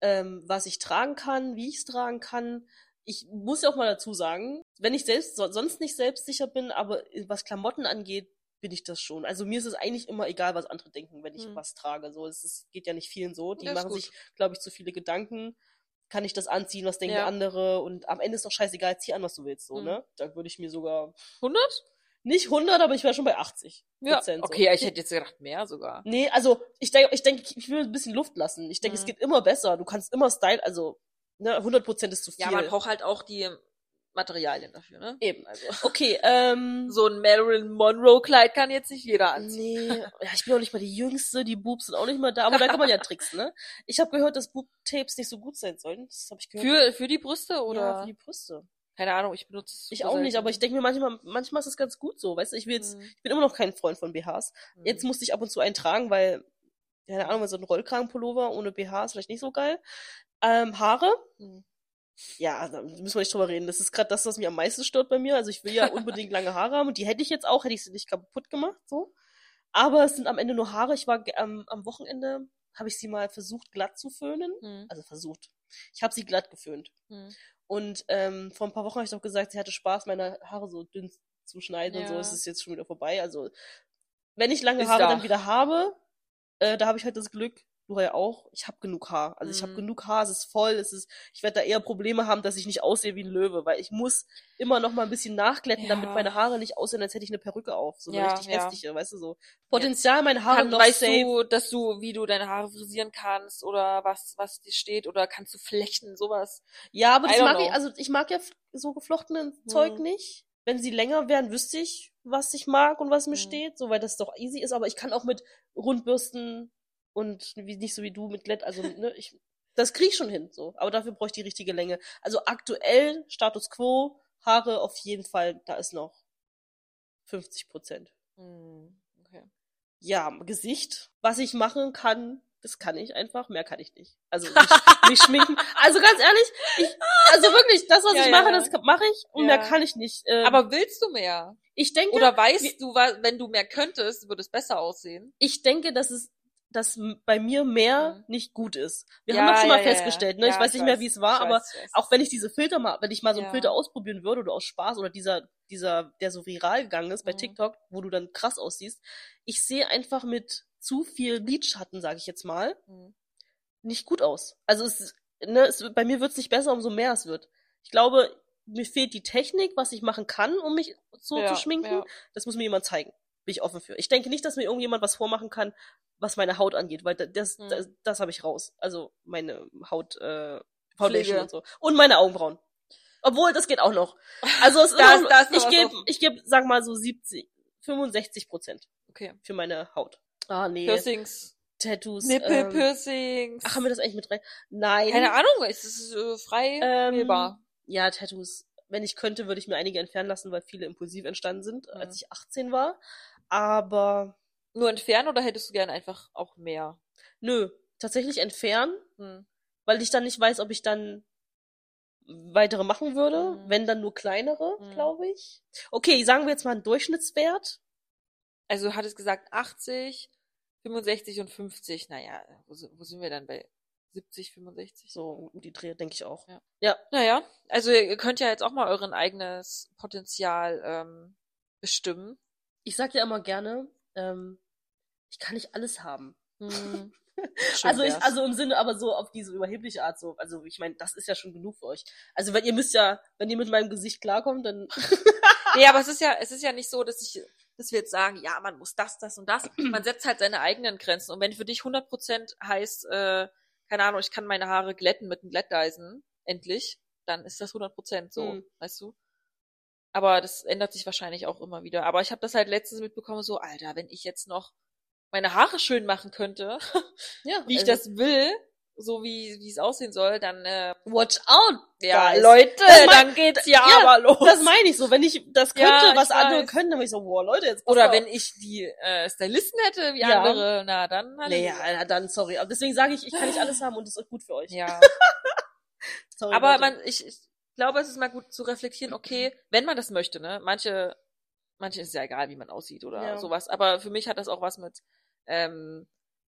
ähm, was ich tragen kann, wie ich es tragen kann. Ich muss ja auch mal dazu sagen, wenn ich selbst so, sonst nicht selbstsicher bin, aber was Klamotten angeht, bin ich das schon. Also mir ist es eigentlich immer egal, was andere denken, wenn ich Hm. was trage. So, es ist, geht ja nicht vielen so. Die ist machen sich, glaube ich, zu viele Gedanken. Kann ich das anziehen? Was denken Ja. andere? Und am Ende ist doch scheißegal, zieh an, was du willst. So, Hm. ne? Da würde ich mir sogar 100? nicht 100, aber ich wäre schon bei 80 Ja. Prozent. Okay, so. ich hätte jetzt gedacht mehr sogar. Nee, also ich denke, ich denke, ich will ein bisschen Luft lassen. Ich denke, es Mhm. geht immer besser. Du kannst immer Style, also ne, 100% ist zu viel. Ja, man braucht halt auch die Materialien dafür, ne? eben. Also. Okay, ähm (laughs) So ein Marilyn Monroe Kleid kann jetzt nicht jeder anziehen. nee, (laughs) ja, ich bin auch nicht mal die Jüngste, die Boobs sind auch nicht mal da, aber da (laughs) kann man ja tricksen, ne? Ich habe gehört, dass Boob-Tapes nicht so gut sein sollen. Das habe ich gehört. Für, für die Brüste oder? ja, für die Brüste. Keine Ahnung, ich benutze es Ich auch nicht, aber ich denke mir manchmal, manchmal ist es ganz gut so, weißt du, ich will jetzt, Hm, ich bin immer noch kein Freund von BHs. hm. Jetzt musste ich ab und zu einen tragen, weil, keine Ahnung, so ein Rollkragenpullover ohne BH ist vielleicht nicht so geil. Ähm, Haare, Hm. Ja, da müssen wir nicht drüber reden. Das ist gerade das, was mich am meisten stört bei mir. Also ich will ja (laughs) unbedingt lange Haare haben und die hätte ich jetzt auch, hätte ich sie nicht kaputt gemacht, so. Aber es sind am Ende nur Haare. Ich war ähm, am Wochenende, habe ich sie mal versucht glatt zu föhnen. Hm. Also versucht. Ich habe sie glatt geföhnt. Hm. Und ähm, vor ein paar Wochen habe ich doch gesagt, sie hatte Spaß, meine Haare so dünn zu schneiden und so. Ja. Es ist jetzt schon wieder vorbei. Also wenn ich lange Ist Haare da. dann wieder habe, äh, da habe ich halt das Glück, du ja auch, ich habe genug Haar. Also ich habe Mhm. genug Haar, es ist voll, es ist, ich werde da eher Probleme haben, dass ich nicht aussehe wie ein Löwe, weil ich muss immer noch mal ein bisschen nachglätten, damit Ja. meine Haare nicht aussehen, als hätte ich eine Perücke auf. So eine Ja, richtig ja. hässliche, weißt du so. Potenzial, meine Haare Kann, noch weißt safe. du, dass du, wie du deine Haare frisieren kannst oder was, was dir steht oder kannst du flechten, sowas? Ja, aber I das mag know. ich, also ich mag ja so geflochtenen Zeug Hm. nicht. wenn sie länger wären, wüsste ich, was ich mag und was mir Mhm. steht, so weil das doch easy ist. Aber ich kann auch mit Rundbürsten und wie nicht so wie du mit Glätt, also ne, ich das krieg ich schon hin, so. Aber dafür brauche ich die richtige Länge. Also aktuell Status Quo Haare auf jeden Fall, da ist noch 50 Prozent. Hm, okay. Ja, Gesicht, was ich machen kann, das kann ich einfach, mehr kann ich nicht. Also (laughs) mich, mich schminken. Also ganz ehrlich, ich, also wirklich, das, was Ja, ich mache, ja. das mache ich und Ja. mehr kann ich nicht. Ähm, Aber willst du mehr? ich denke, Oder weißt du, wa- wenn du mehr könntest, würde es besser aussehen? ich denke, dass es dass bei mir mehr Mhm. nicht gut ist. Wir Ja, haben doch schon mal ja, festgestellt, ne? Ja, ich weiß ich nicht mehr, wie es war, aber weiß, auch wenn ich diese Filter mal, wenn ich mal so einen. Filter ausprobieren würde oder aus Spaß oder dieser, dieser, der so viral gegangen ist bei Mhm. TikTok, wo du dann krass aussiehst, ich sehe einfach mit zu viel Lidschatten, sage ich jetzt mal, Hm. nicht gut aus. Also es, ne, es, bei mir wird's nicht besser, umso mehr es wird. Ich glaube, mir fehlt die Technik, was ich machen kann, um mich so zu schminken. Das muss mir jemand zeigen. Bin ich offen für. Ich denke nicht, dass mir irgendjemand was vormachen kann, was meine Haut angeht, weil da- das, Hm. das, das habe ich raus. Also meine Haut, äh, Foundation Pflege. und so. Und meine Augenbrauen. Obwohl, das geht auch noch. Also es (laughs) Da ist- da ist ich gebe, ich gebe, sag mal so 70, 65 Prozent Okay. für meine Haut. Ah, nee. Piercings. Tattoos. ähm, Nippelpiercings. ach, haben wir das eigentlich mit rein? Nein. Keine Ahnung, es ist äh, frei Ähm, wählbar. Ja, Tattoos. Wenn ich könnte, würde ich mir einige entfernen lassen, weil viele impulsiv entstanden sind, Mhm. als ich 18 war. Aber Nur entfernen oder hättest du gerne einfach auch mehr? nö, tatsächlich entfernen, Hm. weil ich dann nicht weiß, ob ich dann weitere machen würde. Mhm. Wenn dann nur kleinere, Mhm. glaube ich. Okay, sagen wir jetzt mal einen Durchschnittswert. Also du hattest gesagt 80, 65 und 50. Naja, wo, wo sind wir dann bei 70, 65? So um die Dreh, denke ich auch. Ja. Naja, also ihr könnt ja jetzt auch mal euren eigenes Potenzial ähm, bestimmen. Ich sag ja immer gerne, ähm, ich kann nicht alles haben. (laughs) Hm. Also ich, also im Sinne, aber so auf diese überhebliche Art so. Also ich meine, das ist ja schon genug für euch. Also wenn ihr müsst ja, wenn ihr mit meinem Gesicht klarkommt, dann (laughs) Nee, aber es ist ja, es ist ja nicht so, dass ich, dass wir jetzt sagen, ja, man muss das, das und das. (clears throat) Man setzt halt seine eigenen Grenzen. Und wenn für dich 100% heißt, äh, keine Ahnung, ich kann meine Haare glätten mit einem Glätteisen, endlich, dann ist das 100% so, Mhm. weißt du? Aber das ändert sich wahrscheinlich auch immer wieder. Aber ich habe das halt letztens mitbekommen, so, Alter, wenn ich jetzt noch meine Haare schön machen könnte, (laughs) ja, wie ich also, das will, so wie wie es aussehen soll, dann äh, Watch out, ja, guys. Leute, mein- (laughs) dann geht's ja, ja, aber los. Das meine ich so. Wenn ich das könnte, Ja, ich was andere weiß. können, dann bin ich so, boah, Leute, jetzt Oder auf. wenn ich die äh, Stylisten hätte wie Ja. andere, na dann Nee, Halleluja. ja, na dann, sorry. Aber deswegen sage ich, ich kann nicht alles haben und das ist auch gut für euch. Ja. (laughs) Sorry, Aber Leute. man, ich, ich glaube, es ist mal gut zu reflektieren, okay, wenn man das möchte, ne? Manche, manche ist ja egal, wie man aussieht oder Ja. sowas. Aber für mich hat das auch was mit ähm,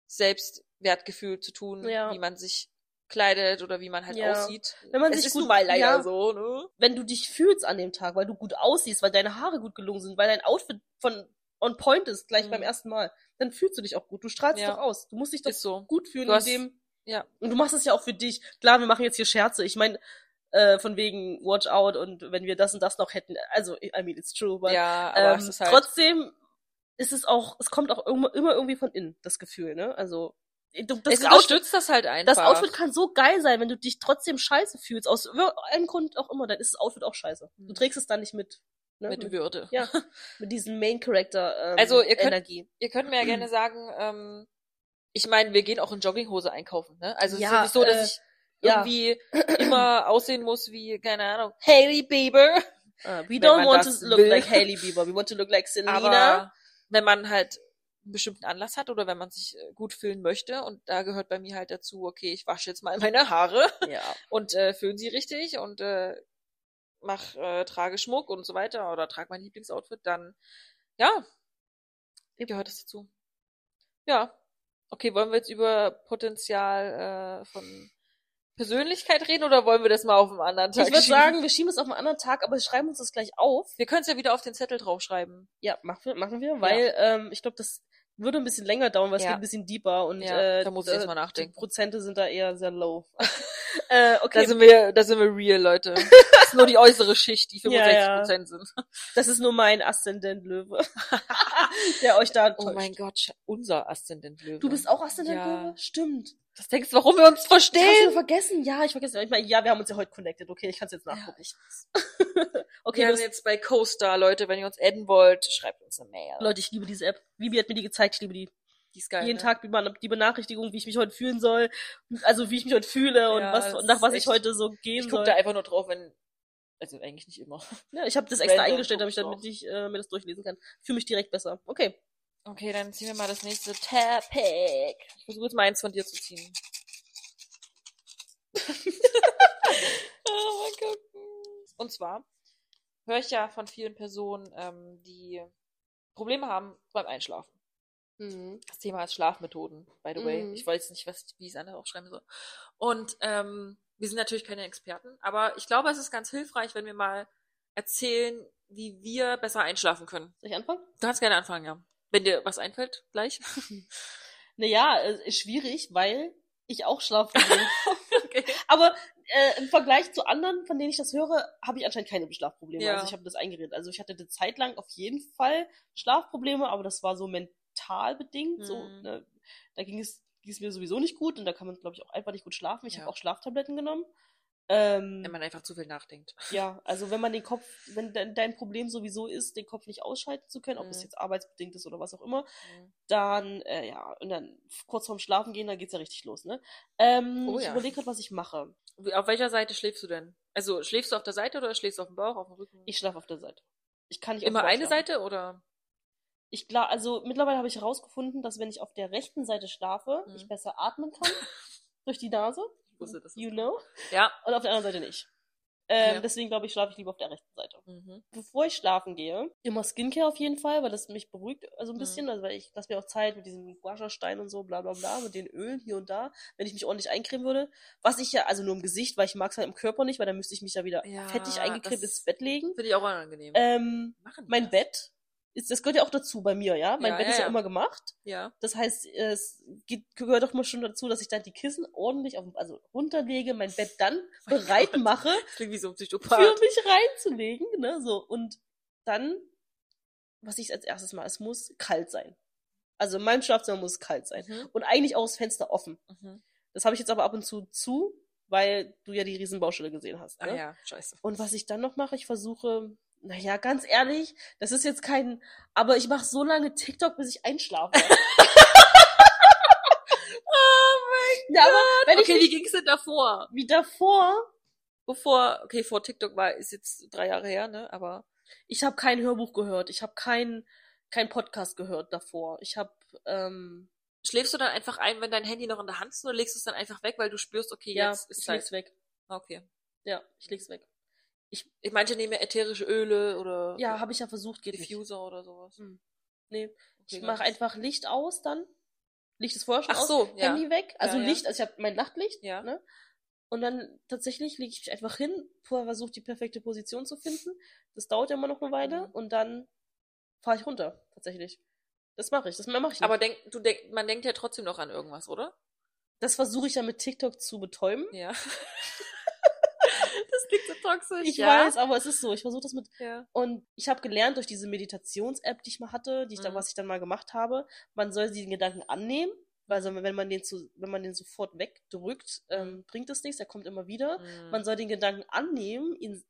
Selbstwertgefühl zu tun, Ja. wie man sich kleidet oder wie man halt Ja. aussieht. Wenn man es sich ist gut- mal leider ja. so, ne? wenn du dich fühlst an dem Tag, weil du gut aussiehst, weil deine Haare gut gelungen sind, weil dein Outfit von on point ist, gleich Mhm. beim ersten Mal, dann fühlst du dich auch gut. Du strahlst Ja. doch aus. Du musst dich doch so. gut fühlen hast- in dem. Ja. Und du machst es ja auch für dich. Klar, wir machen jetzt hier Scherze. Ich meine, äh, von wegen Watch out und wenn wir das und das noch hätten. Also, I mean, it's true. But, Ja, aber ähm, halt. trotzdem ist es auch, es kommt auch immer, immer irgendwie von innen, das Gefühl, ne? Also, du, das es unterstützt das halt einfach. das Outfit kann so geil sein, wenn du dich trotzdem scheiße fühlst. Aus irgendeinem Grund auch immer, dann ist das Outfit auch scheiße. Du Mhm. trägst es dann nicht mit. Ne? mit Würde. ja, (laughs) mit diesem Main Character ähm, Also, ihr könnt- Energie. Ihr könnt mir ja gerne (clears throat) sagen, ähm, ich meine, wir gehen auch in Jogginghose einkaufen, ne? Also es ist Ja, ja nicht so, dass äh, ich ja. Irgendwie immer aussehen muss wie, keine Ahnung, Hailey Bieber. Uh, we wenn don't want to look will. like Hailey Bieber. We want to look like Selena. Aber wenn man halt einen bestimmten Anlass hat oder wenn man sich äh, gut fühlen möchte und da gehört bei mir halt dazu, okay, ich wasche jetzt mal meine Haare (laughs) ja. und äh, föhn sie richtig und äh, mach, äh, trage Schmuck und so weiter oder trage mein Lieblingsoutfit, dann ja, gehört das dazu. Ja. Okay, wollen wir jetzt über Potenzial äh, von Persönlichkeit reden oder wollen wir das mal auf einen anderen Tag Ich würde sagen, wir schieben es auf einen anderen Tag, aber wir schreiben uns das gleich auf. wir können es ja wieder auf den Zettel draufschreiben. Ja, machen wir, machen wir weil ähm, ich glaube, das würde ein bisschen länger dauern, weil es Ja. geht ein bisschen deeper und Ja, äh, da muss ich äh, erst mal Die nachdenken. Prozente sind da eher sehr low. (laughs) äh, okay, Da sind wir, da sind wir real, Leute. (laughs) Das ist nur die äußere Schicht, die Ja, 65 ja. Prozent sind. das ist nur mein Aszendent Löwe. (laughs) (laughs) der euch da Oh täuscht. mein Gott, unser Aszendent Löwe. Du bist auch Aszendent Ja. Löwe? Stimmt. Was denkst du, warum wir uns Ich hab's wieder verstehen? vergessen. Ja, ich vergesse. Ich meine, ja, wir haben uns ja heute connected. Okay, ich kann es jetzt nachgucken. ich weiß. (laughs) okay, wir das, sind jetzt bei CoStar, Leute. Wenn ihr uns adden wollt, schreibt uns eine Mail. Leute, ich liebe diese App. Vivi hat mir die gezeigt. Ich liebe die. die ist geil. Jeden ne? Tag die Ben- die Benachrichtigung, wie ich mich heute fühlen soll. Also, wie ich mich heute fühle und Ja, was, das nach was ich heute so gehen Ich soll. gucke da einfach nur drauf, wenn. Also eigentlich nicht immer. Ja, ich habe das extra Random eingestellt, damit ich, damit ich äh, mir das durchlesen kann. Fühle mich direkt besser. Okay. Okay, dann ziehen wir mal das nächste Topic. Ich versuche jetzt mal eins von dir zu ziehen. (laughs) oh mein Gott. Und zwar höre ich ja von vielen Personen, ähm, die Probleme haben beim Einschlafen. Das Thema ist Schlafmethoden, by the way. Mhm. Ich weiß nicht, was, wie ich es andere aufschreiben soll. Und ähm, wir sind natürlich keine Experten, aber ich glaube, es ist ganz hilfreich, wenn wir mal erzählen, wie wir besser einschlafen können. Soll ich anfangen? Du kannst gerne anfangen, ja. Wenn dir was einfällt, gleich. (laughs) Naja, ist schwierig, weil ich auch Schlafprobleme (laughs) okay. Aber äh, im Vergleich zu anderen, von denen ich das höre, habe ich anscheinend keine Schlafprobleme. Ja. Also ich habe das eingeredet. Also ich hatte eine Zeit lang auf jeden Fall Schlafprobleme, aber das war so mental bedingt. So, Mhm. ne? Da ging es, ging es mir sowieso nicht gut und da kann man, glaube ich, auch einfach nicht gut schlafen. Ich Ja. habe auch Schlaftabletten genommen. Ähm, Wenn man einfach zu viel nachdenkt. ja, also wenn man den Kopf, wenn de dein Problem sowieso ist, den Kopf nicht ausschalten zu können, ob Mhm. es jetzt arbeitsbedingt ist oder was auch immer, dann, äh, ja, und dann kurz vorm Schlafen gehen, dann geht's ja richtig los, ne? Ähm, Oh ich ja. überlege gerade, was ich mache. Auf welcher Seite schläfst du denn? Also schläfst du auf der Seite oder schläfst du auf dem Bauch, auf dem Rücken? Ich schlafe auf der Seite. Ich kann nicht Immer eine. Seite oder? Ich klar, also mittlerweile habe ich herausgefunden, dass wenn ich auf der rechten Seite schlafe, Mhm. ich besser atmen kann (laughs) durch die Nase. Ich wusste das. You know. Ja. Und auf der anderen Seite nicht. Ähm, Ja. Deswegen glaube ich, schlafe ich lieber auf der rechten Seite. Mhm. Bevor ich schlafen gehe, immer Skincare auf jeden Fall, weil das mich beruhigt, also ein Mhm. bisschen. Also weil ich lasse mir auch Zeit mit diesem Guasha-Stein und so, bla bla bla, mit den Ölen hier und da, wenn ich mich ordentlich eincremen würde. Was ich ja, also nur im Gesicht, weil ich mag es halt im Körper nicht, weil dann müsste ich mich ja wieder Ja, fettig eingecremt ins Bett legen. Finde ich auch unangenehm. Ähm, mein das? Bett, ist, das gehört ja auch dazu bei mir, ja. Mein Ja, Bett ja, ist ja ja. immer gemacht. Ja. Das heißt, es geht, gehört doch mal schon dazu, dass ich dann die Kissen ordentlich auf, also runterlege, mein Bett dann Mein bereit Gott. mache, klingt wie so ein Psychopath. für mich reinzulegen, ne, so. Und dann, was ich als erstes mal, es muss kalt sein. Also in meinem Schlafzimmer muss es kalt sein. Mhm. Und eigentlich auch das Fenster offen. Mhm. Das habe ich jetzt aber ab und zu zu, weil du ja die riesen Baustelle gesehen hast. Ah Ne? ja, scheiße. Und was ich dann noch mache, ich versuche, naja, ganz ehrlich, das ist jetzt kein, aber ich mache so lange TikTok, bis ich einschlafe. (laughs) Oh mein ja, aber wenn Okay, ich wie ging's denn davor? wie davor, Bevor, okay, vor TikTok war, ist jetzt drei Jahre her, ne? Aber ich habe kein Hörbuch gehört, ich habe kein, kein Podcast gehört davor. Ich habe, ähm, schläfst du dann einfach ein, wenn dein Handy noch in der Hand ist, oder legst du es dann einfach weg, weil du spürst, okay, ja, jetzt ist ich Zeit? leg's weg. Okay. Ja, ich leg's weg. Ich manche nehmen ja ätherische Öle oder Ja, habe ich ja versucht, geht nicht. Diffuser oder sowas. Hm. Nee, Okay, ich mache einfach Licht aus dann. Licht ist vorher schon Ach aus. so, ja. Handy weg. Also Ja, ja. Licht, also ich habe mein Nachtlicht. Ja. Ne? Und dann tatsächlich lege ich mich einfach hin, vorher versuche die perfekte Position zu finden. Das dauert ja immer noch eine Weile. Mhm. Und dann fahre ich runter, tatsächlich. Das mache ich. Das mache ich nicht. Aber denk, du denk, man denkt ja trotzdem noch an irgendwas, oder? das versuche ich ja mit TikTok zu betäuben. Ja. (laughs) das klingt so toxisch. Ich ja. weiß, aber es ist so. Ich versuche das mit. Ja. Und ich habe gelernt durch diese Meditations-App, die ich mal hatte, die ich dann, Mhm. was ich dann mal gemacht habe, man soll den Gedanken annehmen. Weil so, wenn man den zu, wenn man den sofort wegdrückt, ähm, bringt es nichts, er kommt immer wieder. Mhm. Man soll den Gedanken annehmen, ihn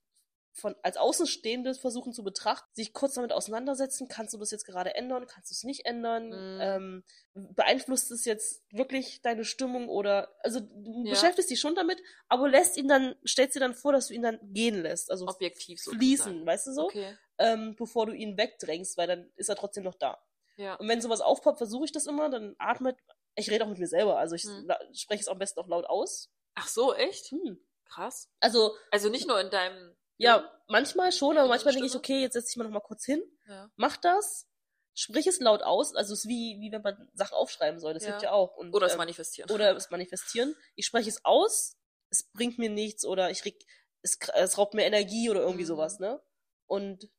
von, als Außenstehende versuchen zu betrachten, sich kurz damit auseinandersetzen, kannst du das jetzt gerade ändern, kannst du es nicht ändern, Mhm. ähm, beeinflusst es jetzt wirklich deine Stimmung oder, also du Ja. beschäftigst dich schon damit, aber lässt ihn dann, stellst dir dann vor, dass du ihn dann gehen lässt, also Objektiv so. fließen, weißt du so, Okay. ähm, bevor du ihn wegdrängst, weil dann ist er trotzdem noch da. Ja. Und wenn sowas aufpoppt, versuche ich das immer, dann atmet, ich rede auch mit mir selber, also ich la- spreche es am besten auch laut aus. Ach so, echt? Hm. Krass. Also, Also nicht nur in deinem. Ja, manchmal schon, aber manchmal denke ich, okay, jetzt setze ich mal noch mal kurz hin, Ja. mach das, sprich es laut aus, also es ist wie, wie wenn man Sachen aufschreiben soll, das Ja. hilft ja auch. Und, Oder es ähm, manifestieren. Oder es manifestieren. Ich spreche es aus, es bringt mir nichts oder ich reg, es, es raubt mir Energie oder irgendwie Mhm. sowas, ne? Und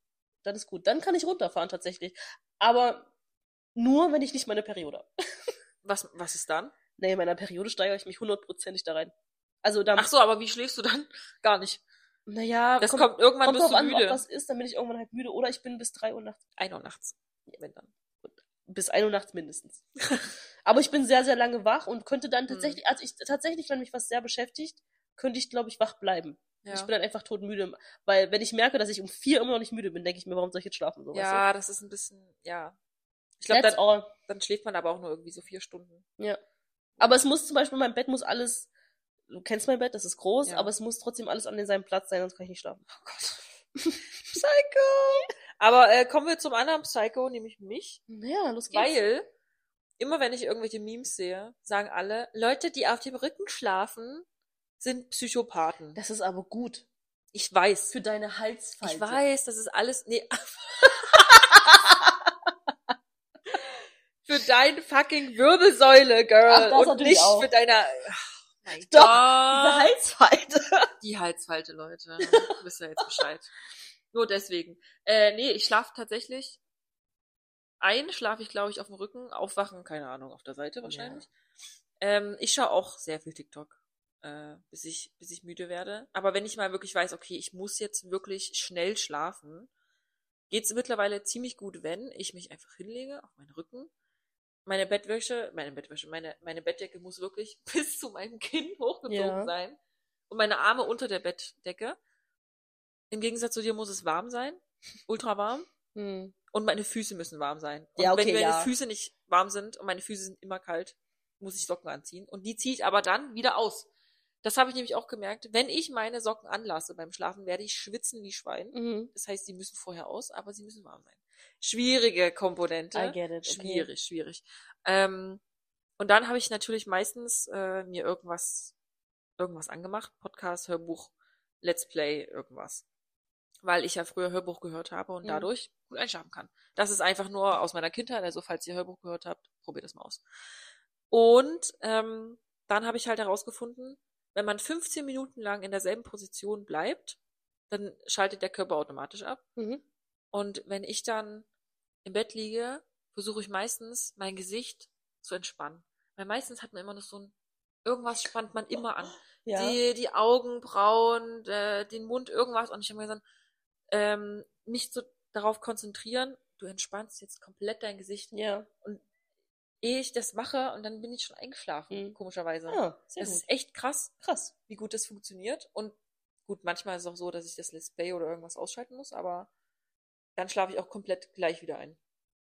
dann ist gut. Dann kann ich runterfahren tatsächlich. Aber nur, wenn ich nicht meine Periode habe. (laughs) Was, was ist dann? Nee, in meiner Periode steigere ich mich hundertprozentig da rein. Also dann, Ach so, aber wie schläfst du dann? Gar nicht. Naja, Das kommt, irgendwann kommt bist du an, ob das ist, dann bin ich irgendwann halt müde oder ich bin bis drei Uhr nachts. Ein Uhr nachts. Wenn dann. bis 1 Uhr nachts mindestens. (laughs) Aber ich bin sehr, sehr lange wach und könnte dann tatsächlich, also ich tatsächlich, wenn mich was sehr beschäftigt, könnte ich, glaube ich, wach bleiben. Ja. Ich bin dann einfach todmüde. Weil wenn ich merke, dass ich um vier immer noch nicht müde bin, denke ich mir, warum soll ich jetzt schlafen? So, ja, das ist ein bisschen, ja. Ich glaube, dann, dann schläft man aber auch nur irgendwie so vier Stunden. Ja. Aber es muss zum Beispiel, mein Bett muss alles, du kennst mein Bett, das ist groß, Ja. aber es muss trotzdem alles an seinem Platz sein, sonst kann ich nicht schlafen. Oh Gott. (laughs) Psycho! Aber äh, kommen wir zum anderen Psycho, nämlich mich. Ja, los geht's. Weil, immer wenn ich irgendwelche Memes sehe, sagen alle, Leute, die auf dem Rücken schlafen, sind Psychopathen. Das ist aber gut. Ich weiß. Für deine Halsfalte. Ich weiß, das ist alles. Nee. (laughs) für deine fucking Wirbelsäule, Girl. Ach, das und nicht auch. für deine. Mein Doch, Gott. Diese Halsfalte. (laughs) Die Halsfalte, Leute. Wisst ihr jetzt Bescheid. Nur deswegen. Äh, nee, ich schlafe tatsächlich. Ein schlafe ich, glaube ich, auf dem Rücken. Aufwachen, keine Ahnung, auf der Seite wahrscheinlich. Ähm, ich schaue auch sehr viel TikTok, äh, bis, ich, bis ich müde werde. Aber wenn ich mal wirklich weiß, okay, ich muss jetzt wirklich schnell schlafen, geht's mittlerweile ziemlich gut, wenn ich mich einfach hinlege auf meinen Rücken. Meine Bettwäsche, meine Bettwäsche, meine, meine Bettdecke muss wirklich (laughs) bis zu meinem Kinn hochgezogen Ja. sein. Und meine Arme unter der Bettdecke. Im Gegensatz zu dir muss es warm sein. Ultra warm. Hm. Und meine Füße müssen warm sein. Und Ja, okay, wenn meine ja. Füße nicht warm sind und meine Füße sind immer kalt, muss ich Socken anziehen. Und die ziehe ich aber dann wieder aus. Das habe ich nämlich auch gemerkt. Wenn ich meine Socken anlasse beim Schlafen, werde ich schwitzen wie Schwein. Mhm. Das heißt, sie müssen vorher aus, aber sie müssen warm sein. Schwierige Komponente. I get it, okay. Schwierig, schwierig. Ähm, und dann habe ich natürlich meistens äh, mir irgendwas, irgendwas angemacht. Podcast, Hörbuch, Let's Play, irgendwas. Weil ich ja früher Hörbuch gehört habe und Mhm. dadurch gut einschlafen kann. Das ist einfach nur aus meiner Kindheit. Also falls ihr Hörbuch gehört habt, probiert das mal aus. Und ähm, dann habe ich halt herausgefunden, wenn man 15 Minuten lang in derselben Position bleibt, dann schaltet der Körper automatisch ab. Mhm. Und wenn ich dann im Bett liege, versuche ich meistens mein Gesicht zu entspannen. Weil meistens hat man immer noch so ein, irgendwas spannt man immer an. (laughs) Ja. Die, die Augenbrauen, äh, den Mund, irgendwas. Und ich habe mir gesagt, ähm, mich so darauf konzentrieren, du entspannst jetzt komplett dein Gesicht. ja. Ehe ich das mache, und dann bin ich schon eingeschlafen, Mhm. komischerweise. Ah, sehr das gut. ist echt krass Krass. wie gut das funktioniert. Und gut, manchmal ist es auch so, dass ich das Let's Play oder irgendwas ausschalten muss, aber dann schlafe ich auch komplett gleich wieder ein.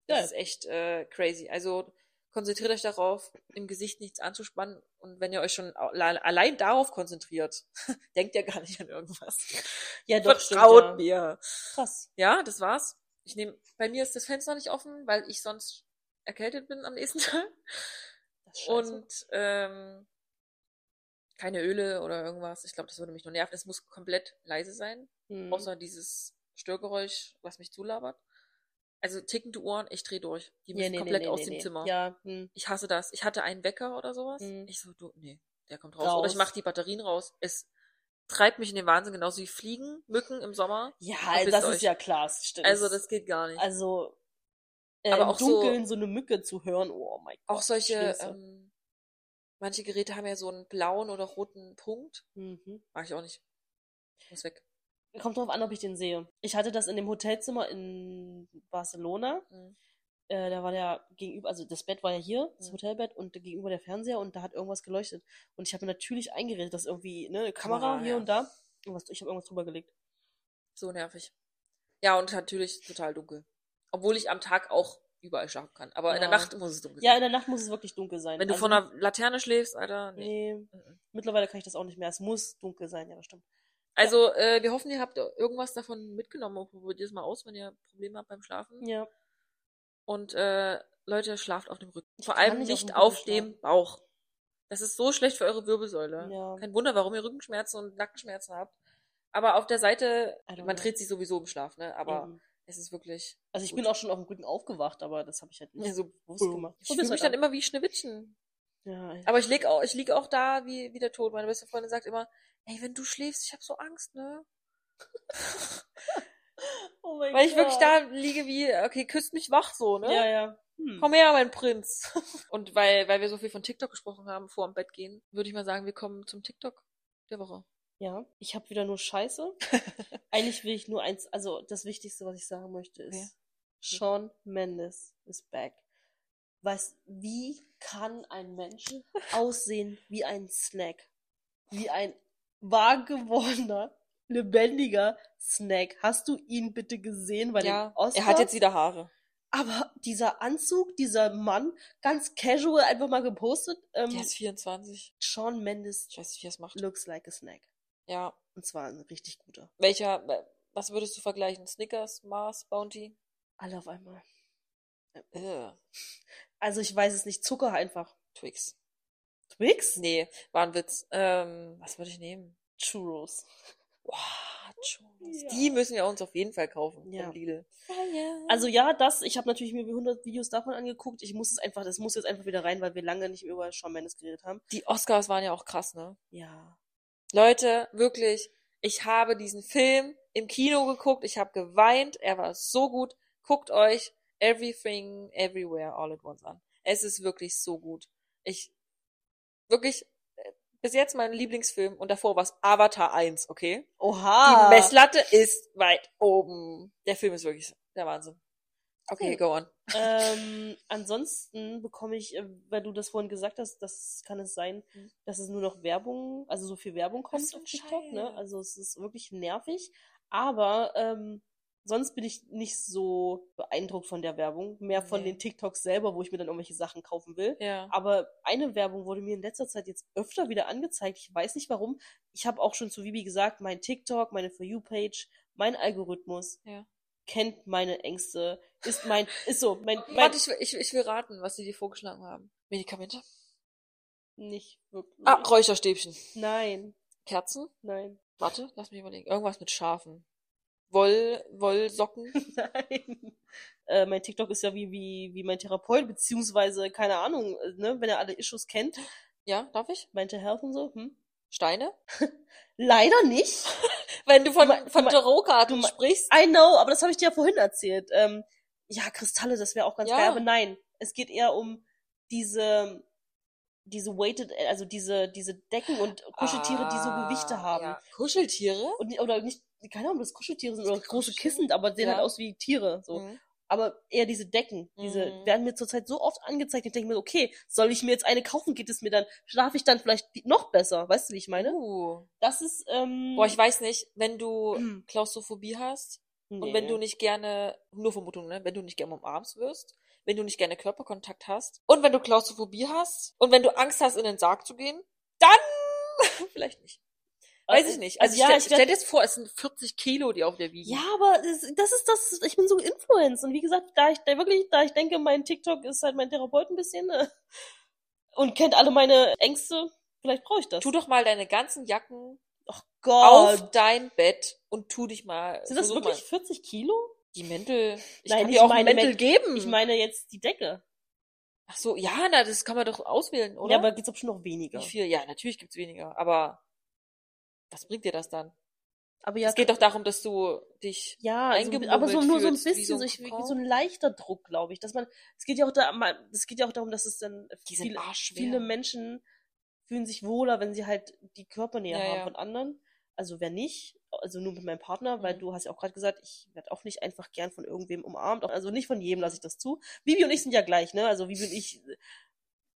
Das Geil. ist echt äh, crazy. Also konzentriert euch darauf, im Gesicht nichts anzuspannen. Und wenn ihr euch schon allein darauf konzentriert, (laughs) denkt ihr gar nicht an irgendwas. Ja, doch, stimmt, Vertraut ja. mir. Krass. Ja, das war's. Ich nehme, bei mir ist das Fenster nicht offen, weil ich sonst erkältet bin am nächsten (laughs) Tag. Und ähm, keine Öle oder irgendwas. Ich glaube, das würde mich nur nerven. Es muss komplett leise sein, Hm. außer dieses Störgeräusch, was mich zulabert. Also tickende Ohren, ich drehe durch. Die müssen nee, nee, komplett nee, aus dem. Zimmer. Ja, hm. Ich hasse das. Ich hatte einen Wecker oder sowas. Mhm. Ich so, du, nee, der kommt raus. Oder ich Raus. mache die Batterien raus. Es treibt mich in den Wahnsinn, genauso wie Fliegen, Mücken im Sommer. ja Verpisst das euch. ist ja klar. das Stimmt. Also das geht gar nicht. Also, äh, Aber im auch so- Dunkeln so, eine Mücke zu hören, oh mein Gott. auch solche, ähm, manche Geräte haben ja so einen blauen oder roten Punkt. mhm. Mag ich auch nicht. Muss weg. Kommt drauf an, ob ich den sehe. Ich hatte das in dem Hotelzimmer in Barcelona. Mhm. Äh, da war der gegenüber, also das Bett war ja hier, das Mhm. Hotelbett, und gegenüber der Fernseher und da hat irgendwas geleuchtet. Und ich habe mir natürlich eingeredet, dass irgendwie ne, eine Kamera Kamera, hier ja. und da. Irgendwas, ich habe irgendwas drüber gelegt. So nervig. Ja, und natürlich total dunkel. Obwohl ich am Tag auch überall schlafen kann. Aber in der Ja. Nacht muss es dunkel Ja, sein. in der Nacht muss es wirklich dunkel sein. Wenn du also, vor einer Laterne schläfst, Alter, nee. Nee, Mhm. mittlerweile kann ich das auch nicht mehr. Es muss dunkel sein, ja, das stimmt. Also, äh, wir hoffen, ihr habt irgendwas davon mitgenommen probiert es mal aus, wenn ihr Probleme habt beim Schlafen. Ja. Und äh, Leute, schlaft auf dem Rücken. Vor kann allem nicht nicht, auf auf, dem Bauch. Das ist so schlecht für eure Wirbelsäule. Ja. Kein Wunder, warum ihr Rückenschmerzen und Nackenschmerzen habt. Aber auf der Seite, man know. dreht sich sowieso im Schlaf, ne? Aber Eben. es ist wirklich. Also ich gut. bin auch schon auf dem Rücken aufgewacht, aber das habe ich halt nicht Ja, so bewusst boom. gemacht. Ich fühle mich dann immer wie Schneewittchen. Ja, ja. Aber ich lieg auch, ich lieg auch da wie, wie der Tod. Meine beste Freundin sagt immer, ey, wenn du schläfst, ich habe so Angst, ne? (laughs) Oh mein Weil ich wirklich Gott. da liege wie, okay, küsst mich wach so, ne? Ja, ja. Hm. Komm her, mein Prinz. (laughs) Und weil, weil wir so viel von TikTok gesprochen haben vor dem Bett gehen, würde ich mal sagen, wir kommen zum TikTok der Woche. Ja, ich habe wieder nur Scheiße. (laughs) Eigentlich will ich nur eins, also das Wichtigste, was ich sagen möchte, ist Wer? Sean Mendes is back. Was, wie kann ein Mensch aussehen wie ein Snack? Wie ein wahr gewordener, lebendiger Snack. Hast du ihn bitte gesehen bei Ja, den Oscars? er hat jetzt wieder Haare. Aber dieser Anzug, dieser Mann, ganz casual einfach mal gepostet. Ähm, Der ist 24. Shawn Mendes Ich weiß nicht, wie er es macht. looks like a snack. Ja. Und zwar ein richtig guter. Welcher, was würdest du vergleichen? Snickers, Mars, Bounty? Alle auf einmal. Äh, Also ich weiß es nicht. Zucker einfach. Twix. Twix? Nee, war ein Witz. Ähm, was würde ich nehmen? Churros. Wow, Churros. Ja. Die müssen wir uns auf jeden Fall kaufen Ja. vom Lidl. Also ja, das, ich habe natürlich mir 100 Videos davon angeguckt. Ich muss es einfach, das muss jetzt einfach wieder rein, weil wir lange nicht über Shawn Mendes geredet haben. die Oscars waren ja auch krass, ne? Ja. Leute, wirklich, ich habe diesen Film im Kino geguckt, ich habe geweint, er war so gut. Guckt euch Everything, Everywhere, All at Once an. Es ist wirklich so gut. Ich, wirklich, äh, bis jetzt mein Lieblingsfilm und davor war es Avatar 1, okay? Oha. Die Messlatte ist weit oben. Der Film ist wirklich der Wahnsinn. Okay, Cool. go on. ähm, (laughs) ansonsten bekomme ich, äh, weil du das vorhin gesagt hast, das kann es sein, Mhm. dass es nur noch Werbung, also so viel Werbung kommt auf TikTok, ne? Also es ist wirklich nervig. Aber ähm, sonst bin ich nicht so beeindruckt von der Werbung. Mehr von Nee. den TikToks selber, wo ich mir dann irgendwelche Sachen kaufen will. Ja. Aber eine Werbung wurde mir in letzter Zeit jetzt öfter wieder angezeigt. Ich weiß nicht warum. Ich habe auch schon zu Vibi gesagt, mein TikTok, meine For You-Page, mein Algorithmus Ja. kennt meine Ängste. Ist mein, ist so, mein, mein Warte, ich, will- ich, ich will raten, was sie dir vorgeschlagen haben. Medikamente? nicht wirklich. Ah, Räucherstäbchen. Nein, Kerzen? nein, Warte, lass mich überlegen. Irgendwas mit Schafen. Woll, Wollsocken? (laughs) nein. Äh, mein TikTok ist ja wie, wie, wie mein Therapeut, beziehungsweise, keine Ahnung, äh, ne, wenn er alle Issues kennt, Ja, darf ich? Mental Health und so, hm? Steine? (laughs) Leider nicht. (laughs) Wenn du von, Du von Tarotkarten sprichst. I know, aber das habe ich dir ja vorhin erzählt. Ähm, ja, Kristalle, das wäre auch ganz Ja. geil, aber nein. Es geht eher um diese, diese weighted, äh, also diese, diese Decken und Kuscheltiere, die so Ah, Gewichte haben. Ja. Kuscheltiere? Und, oder nicht, keine Ahnung, ob das Kuscheltiere sind oder große? Kissen, aber sehen Ja. halt aus wie Tiere, so. Mhm. Aber eher diese Decken, diese Mhm. werden mir zurzeit so oft angezeigt. Ich denke mir, okay, soll ich mir jetzt eine kaufen? Geht es mir dann, schlafe ich dann vielleicht noch besser? Weißt du, wie ich meine? Uh. Das ist, ähm, Boah, ich weiß nicht, wenn du Hm. Klaustrophobie hast und nee. wenn du nicht gerne, nur Vermutung, ne, wenn du nicht gerne umarmt wirst, wenn du nicht gerne Körperkontakt hast und wenn du Klaustrophobie hast und wenn du Angst hast, in den Sarg zu gehen, dann (laughs) vielleicht nicht. Weiß ich nicht. Also, ja, stell, ich stell dir jetzt vor, es sind 40 Kilo, die auf der wiegen. Ja, aber das, das ist das, ich bin so influenced. Und wie gesagt, da ich da wirklich, da ich denke, mein TikTok ist halt mein Therapeut ein bisschen äh, und kennt alle meine Ängste, vielleicht brauche ich das. Tu doch mal deine ganzen Jacken oh Gott. auf dein Bett und tu dich mal. Sind das wirklich Mal. 40 Kilo? Die Mäntel. Ich Nein, kann ich dir auch meine Mäntel Men- geben. Ich meine jetzt die Decke. Ach so, ja, na, das kann man doch auswählen, oder? Ja, aber gibt's bestimmt noch weniger. Wie viel? Ja, natürlich gibt's weniger, aber was bringt dir das dann? Aber ja, es geht doch darum, dass du dich ja, also, aber so nur so ein wie bisschen, so ein so ein leichter Druck, glaube ich, dass man, es geht ja auch da, mal- es geht ja auch darum, dass es dann viele, viele Menschen fühlen sich wohler, wenn sie halt die Körpernähe Ja, haben ja. von anderen. Also wer nicht, also nur mit meinem Partner, weil Mhm. du hast ja auch gerade gesagt, ich werde auch nicht einfach gern von irgendwem umarmt. Also nicht von jedem lasse ich das zu. Vivi und ich sind ja gleich, ne? Also Vivi und ich,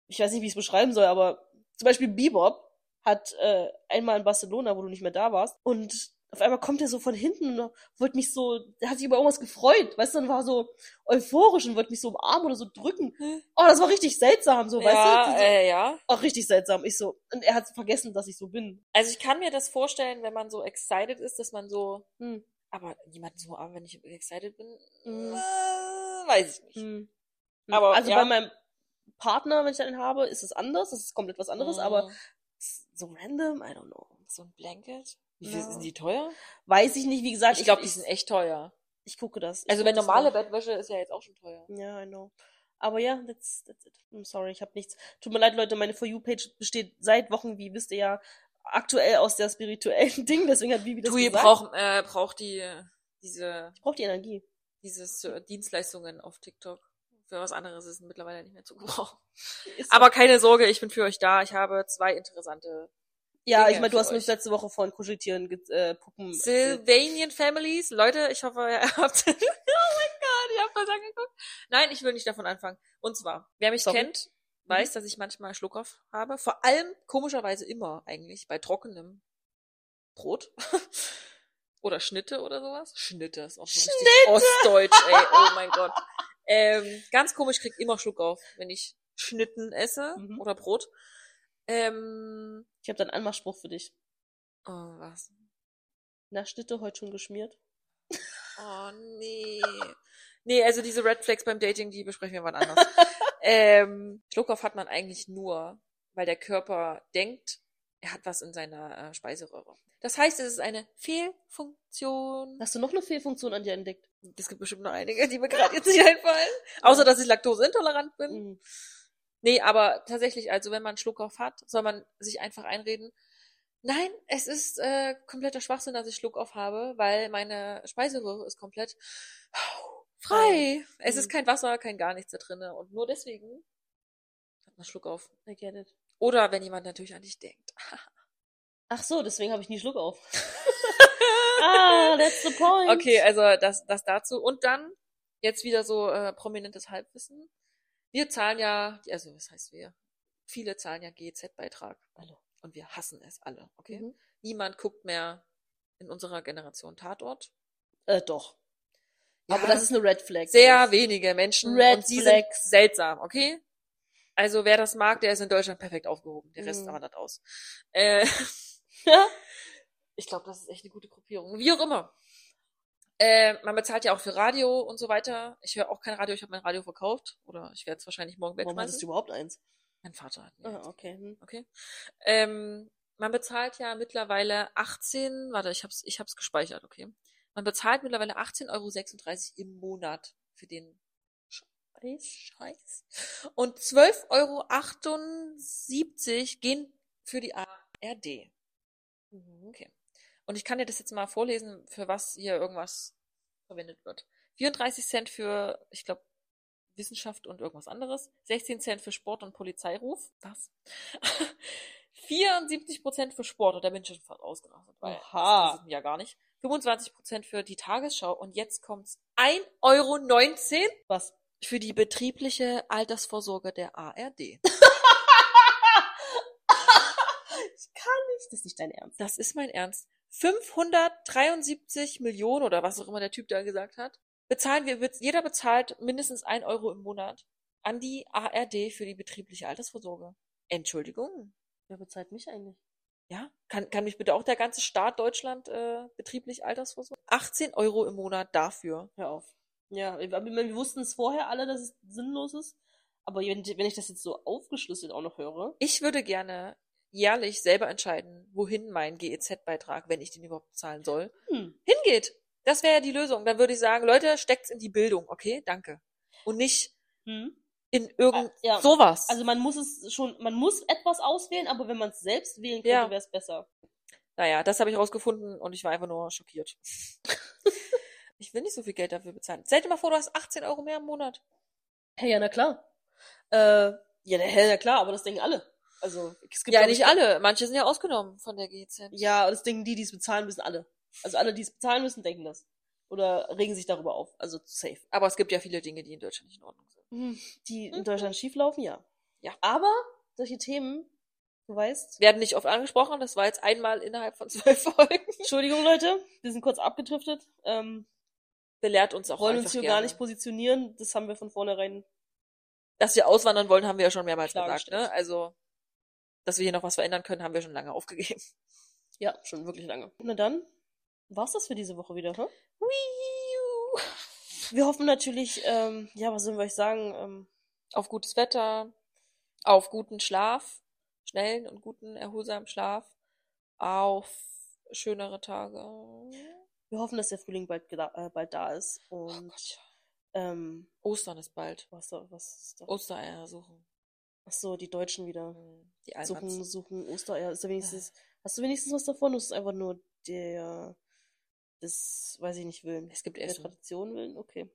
ich weiß nicht, wie ich es beschreiben soll, aber zum Beispiel Bebop hat äh, einmal in Barcelona, wo du nicht mehr da warst, und auf einmal kommt er so von hinten und wollte mich so, der hat sich über irgendwas gefreut, weißt du, und war so euphorisch und wollte mich so umarmen oder so drücken. Hm. Oh, das war richtig seltsam, so, weißt ja, du? So, äh, ja. auch richtig seltsam. Ich so, und er hat vergessen, dass ich so bin. Also ich kann mir das vorstellen, wenn man so excited ist, dass man so, Hm. aber jemanden so umarmen, wenn ich excited bin, Mhm. äh, weiß ich nicht. Hm. Aber, also ja. bei meinem Partner, wenn ich einen habe, ist es anders, das ist komplett was anderes, aber Mhm. So random, I don't know. so ein Blanket. Wie viel Ja. sind die teuer? Weiß ich nicht, wie gesagt. Ich glaube, die sind echt teuer. Ich gucke das. Ich Also wenn normale mal. Bettwäsche ist ja jetzt auch schon teuer. Ja, I know. Aber ja, that's, that's it. I'm sorry, ich habe nichts. Tut mir leid, Leute, meine For You-Page besteht seit Wochen, wie wisst ihr ja, aktuell aus der spirituellen (laughs) Ding, deswegen hat Vivi das Tui gesagt. braucht, äh, braucht die, diese, ich brauche die Energie. dieses äh, Dienstleistungen auf TikTok. Für was anderes ist mittlerweile nicht mehr zu (laughs) gebrauchen. Ist so. Aber keine Sorge, ich bin für euch da. Ich habe zwei interessante ja, Dinge ich meine, du hast euch. letzte Woche von Kuscheltieren, äh, Puppen erzählt. Sylvanian Families. Leute, ich hoffe, ihr (laughs) habt. (laughs) oh mein Gott, ich habe das angeguckt. Nein, ich will nicht davon anfangen. Und zwar, wer mich Sorry. kennt, weiß, dass ich manchmal Schluckauf habe. Vor allem, komischerweise immer eigentlich, bei trockenem Brot. oder Schnitte oder sowas. Schnitte ist auch so richtig ostdeutsch, ey. Oh mein Gott. Ähm, ganz komisch, krieg immer Schluckauf, wenn ich Schnitten esse Mhm. oder Brot. Ähm, Ich habe da einen Anmachspruch für dich. oh, was? Na, Schnitte heute schon geschmiert? Oh, nee. Nee, also diese Red Flags beim Dating, die besprechen wir wann anders. (laughs) ähm, Schluckauf hat man eigentlich nur, weil der Körper denkt, er hat was in seiner äh, Speiseröhre. Das heißt, es ist eine Fehlfunktion. Hast du noch eine Fehlfunktion an dir entdeckt? Es gibt bestimmt noch einige, die mir gerade jetzt nicht einfallen. Außer, dass ich laktoseintolerant bin. Mhm. Nee, aber tatsächlich, also wenn man einen Schluckauf hat, soll man sich einfach einreden, nein, es ist äh, kompletter Schwachsinn, dass ich Schluckauf habe, weil meine Speiseröhre ist komplett frei. Es Mhm. ist kein Wasser, kein gar nichts da drinne und nur deswegen hat man Schluckauf. I get it. Oder wenn jemand natürlich an dich denkt. (laughs) Ach so, deswegen habe ich nie Schluck auf. (laughs) ah, that's the point. Okay, also das, das dazu. Und dann jetzt wieder so äh, prominentes Halbwissen. Wir zahlen ja, also was heißt wir? Viele zahlen ja GEZ-Beitrag. Alle. Und wir hassen es alle, okay? Mhm. Niemand guckt mehr in unserer Generation Tatort. Äh, doch. Ja, Aber das ist eine Red Flag. sehr wenige Menschen Red und sie Flags. sind seltsam, okay? Also wer das mag, der ist in Deutschland perfekt aufgehoben. Der Rest Mhm. wandert aus. Äh. (laughs) (laughs) ich glaube, das ist echt eine gute Gruppierung. Wie auch immer. Äh, man bezahlt ja auch für Radio und so weiter. Ich höre auch kein Radio, ich habe mein Radio verkauft. Oder ich werde es wahrscheinlich morgen Warum hattest wegschmeißen. du überhaupt eins? Mein Vater hat mir Ah, okay. Hm. Okay. Ähm, man bezahlt ja mittlerweile 18, warte, ich hab's, ich hab's gespeichert, okay. Man bezahlt mittlerweile 18,36 Euro im Monat für den Scheiß. Scheiß. Und 12,78 Euro gehen für die ARD. Mhm. Okay. Und ich kann dir das jetzt mal vorlesen, für was hier irgendwas verwendet wird. 34 Cent für, ich glaube, Wissenschaft und irgendwas anderes. 16 Cent für Sport und Polizeiruf. Was? (laughs) 74 Prozent für Sport. Und da bin ich schon fast ausgerastet, weil Oha. das ist ja gar nicht. 25 Prozent für die Tagesschau. Und jetzt kommt's 1,19 Euro Was? für die betriebliche Altersvorsorge der ARD. (laughs) Ich kann nicht. Das ist nicht dein Ernst. Das ist mein Ernst. 573 Millionen oder was auch immer der Typ da gesagt hat, bezahlen wir, jeder bezahlt mindestens ein Euro im Monat an die ARD für die betriebliche Altersvorsorge. Entschuldigung. Wer bezahlt mich eigentlich? Ja, kann, kann mich bitte auch der ganze Staat Deutschland äh, betrieblich Altersvorsorge? 18 Euro im Monat dafür. Hör auf. Ja, wir, wir wussten es vorher alle, dass es sinnlos ist. Aber wenn, wenn ich das jetzt so aufgeschlüsselt auch noch höre. Ich würde gerne jährlich selber entscheiden, wohin mein GEZ-Beitrag, wenn ich den überhaupt zahlen soll, Hm. hingeht. Das wäre ja die Lösung. Dann würde ich sagen, Leute, steckt's in die Bildung, okay? Danke. Und nicht Hm. in irgend Ah, ja. sowas. Also man muss es schon, man muss etwas auswählen, aber wenn man es selbst wählen könnte, Ja. wäre es besser. naja, das habe ich rausgefunden und ich war einfach nur schockiert. (laughs) ich will nicht so viel Geld dafür bezahlen. Stell dir mal vor, du hast 18 Euro mehr im Monat. Hey, ja, na klar. Äh, ja, na, na klar, aber das denken alle. Also, es gibt Ja, nicht ich, alle. Manche sind ja ausgenommen von der GEZ. Ja, das denken die, die es bezahlen müssen, alle. Also alle, die es bezahlen müssen, denken das. Oder regen sich darüber auf. Also safe. Aber es gibt ja viele Dinge, die in Deutschland nicht in Ordnung sind. Hm, Die in Mhm. Deutschland schieflaufen, ja. Ja. Aber solche Themen, du weißt. Werden nicht oft angesprochen. Das war jetzt einmal innerhalb von (laughs) zwölf Folgen. Entschuldigung, Leute, wir sind kurz abgedriftet. Ähm, Belehrt uns auch wollen uns hier gerne. gar nicht positionieren. Das haben wir von vornherein. Dass wir auswandern wollen, haben wir ja schon mehrmals gesagt. Ne? Also, dass wir hier noch was verändern können, haben wir schon lange aufgegeben. Ja, schon wirklich lange. Na dann, war's das für diese Woche wieder, hä? Wiiu. Wir hoffen natürlich, ähm, ja, was sollen wir euch sagen? Ähm, Auf gutes Wetter, auf guten Schlaf, schnellen und guten, erholsamen Schlaf, auf schönere Tage. wir hoffen, dass der Frühling bald, äh, bald da ist. Oh Und Gott. ähm, Ostern ist bald. was, was ist da? Ostereier suchen. Ach so, die Deutschen wieder. Hm, Die Suchen, Almans. suchen Ostereier. Ist da wenigstens, hast du wenigstens was davon? Das ist einfach nur der, das, weiß ich nicht, Willen. Es gibt Der Essen. Tradition willen? Okay.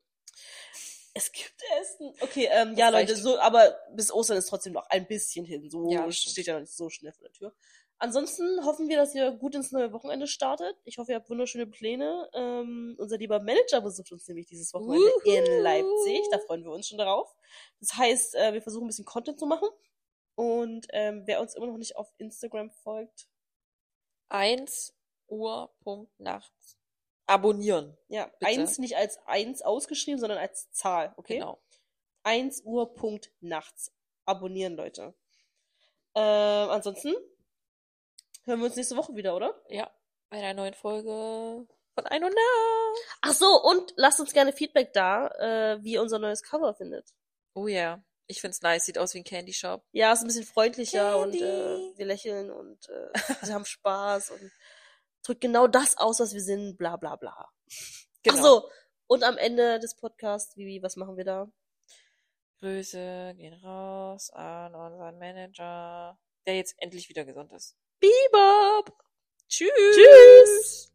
Es gibt Essen. Okay, ähm, ja, Leute, so, aber bis Ostern ist trotzdem noch ein bisschen hin. So Ja, steht ja noch nicht so schnell vor der Tür. Ansonsten hoffen wir, dass ihr gut ins neue Wochenende startet. Ich hoffe, ihr habt wunderschöne Pläne. Ähm, unser lieber Manager besucht uns nämlich dieses Wochenende Wuhu. in Leipzig. Da freuen wir uns schon darauf. Das heißt, äh, wir versuchen ein bisschen Content zu machen. Und ähm, wer uns immer noch nicht auf Instagram folgt, 1 Uhr Punkt nachts. Abonnieren. ja, Bitte. eins nicht als eins ausgeschrieben, sondern als Zahl, okay? Genau. 1 Uhr Punkt nachts. Abonnieren, Leute. Ähm, ansonsten hören wir uns nächste Woche wieder, oder? Ja, bei einer neuen Folge von Ein und Nach. Ach so, und lasst uns gerne Feedback da, äh, wie ihr unser neues Cover findet. Oh ja, ich find's nice. Sieht aus wie ein Candy Shop. Ja, ist ein bisschen freundlicher Candy. und äh, wir lächeln und äh, wir haben Spaß und drückt genau das aus, was wir sind, bla bla bla. Genau. Ach so, und am Ende des Podcasts, Vivi, was machen wir da? Grüße gehen raus an unseren Manager, der jetzt endlich wieder gesund ist. Bebop! Tschüss. Tschüss!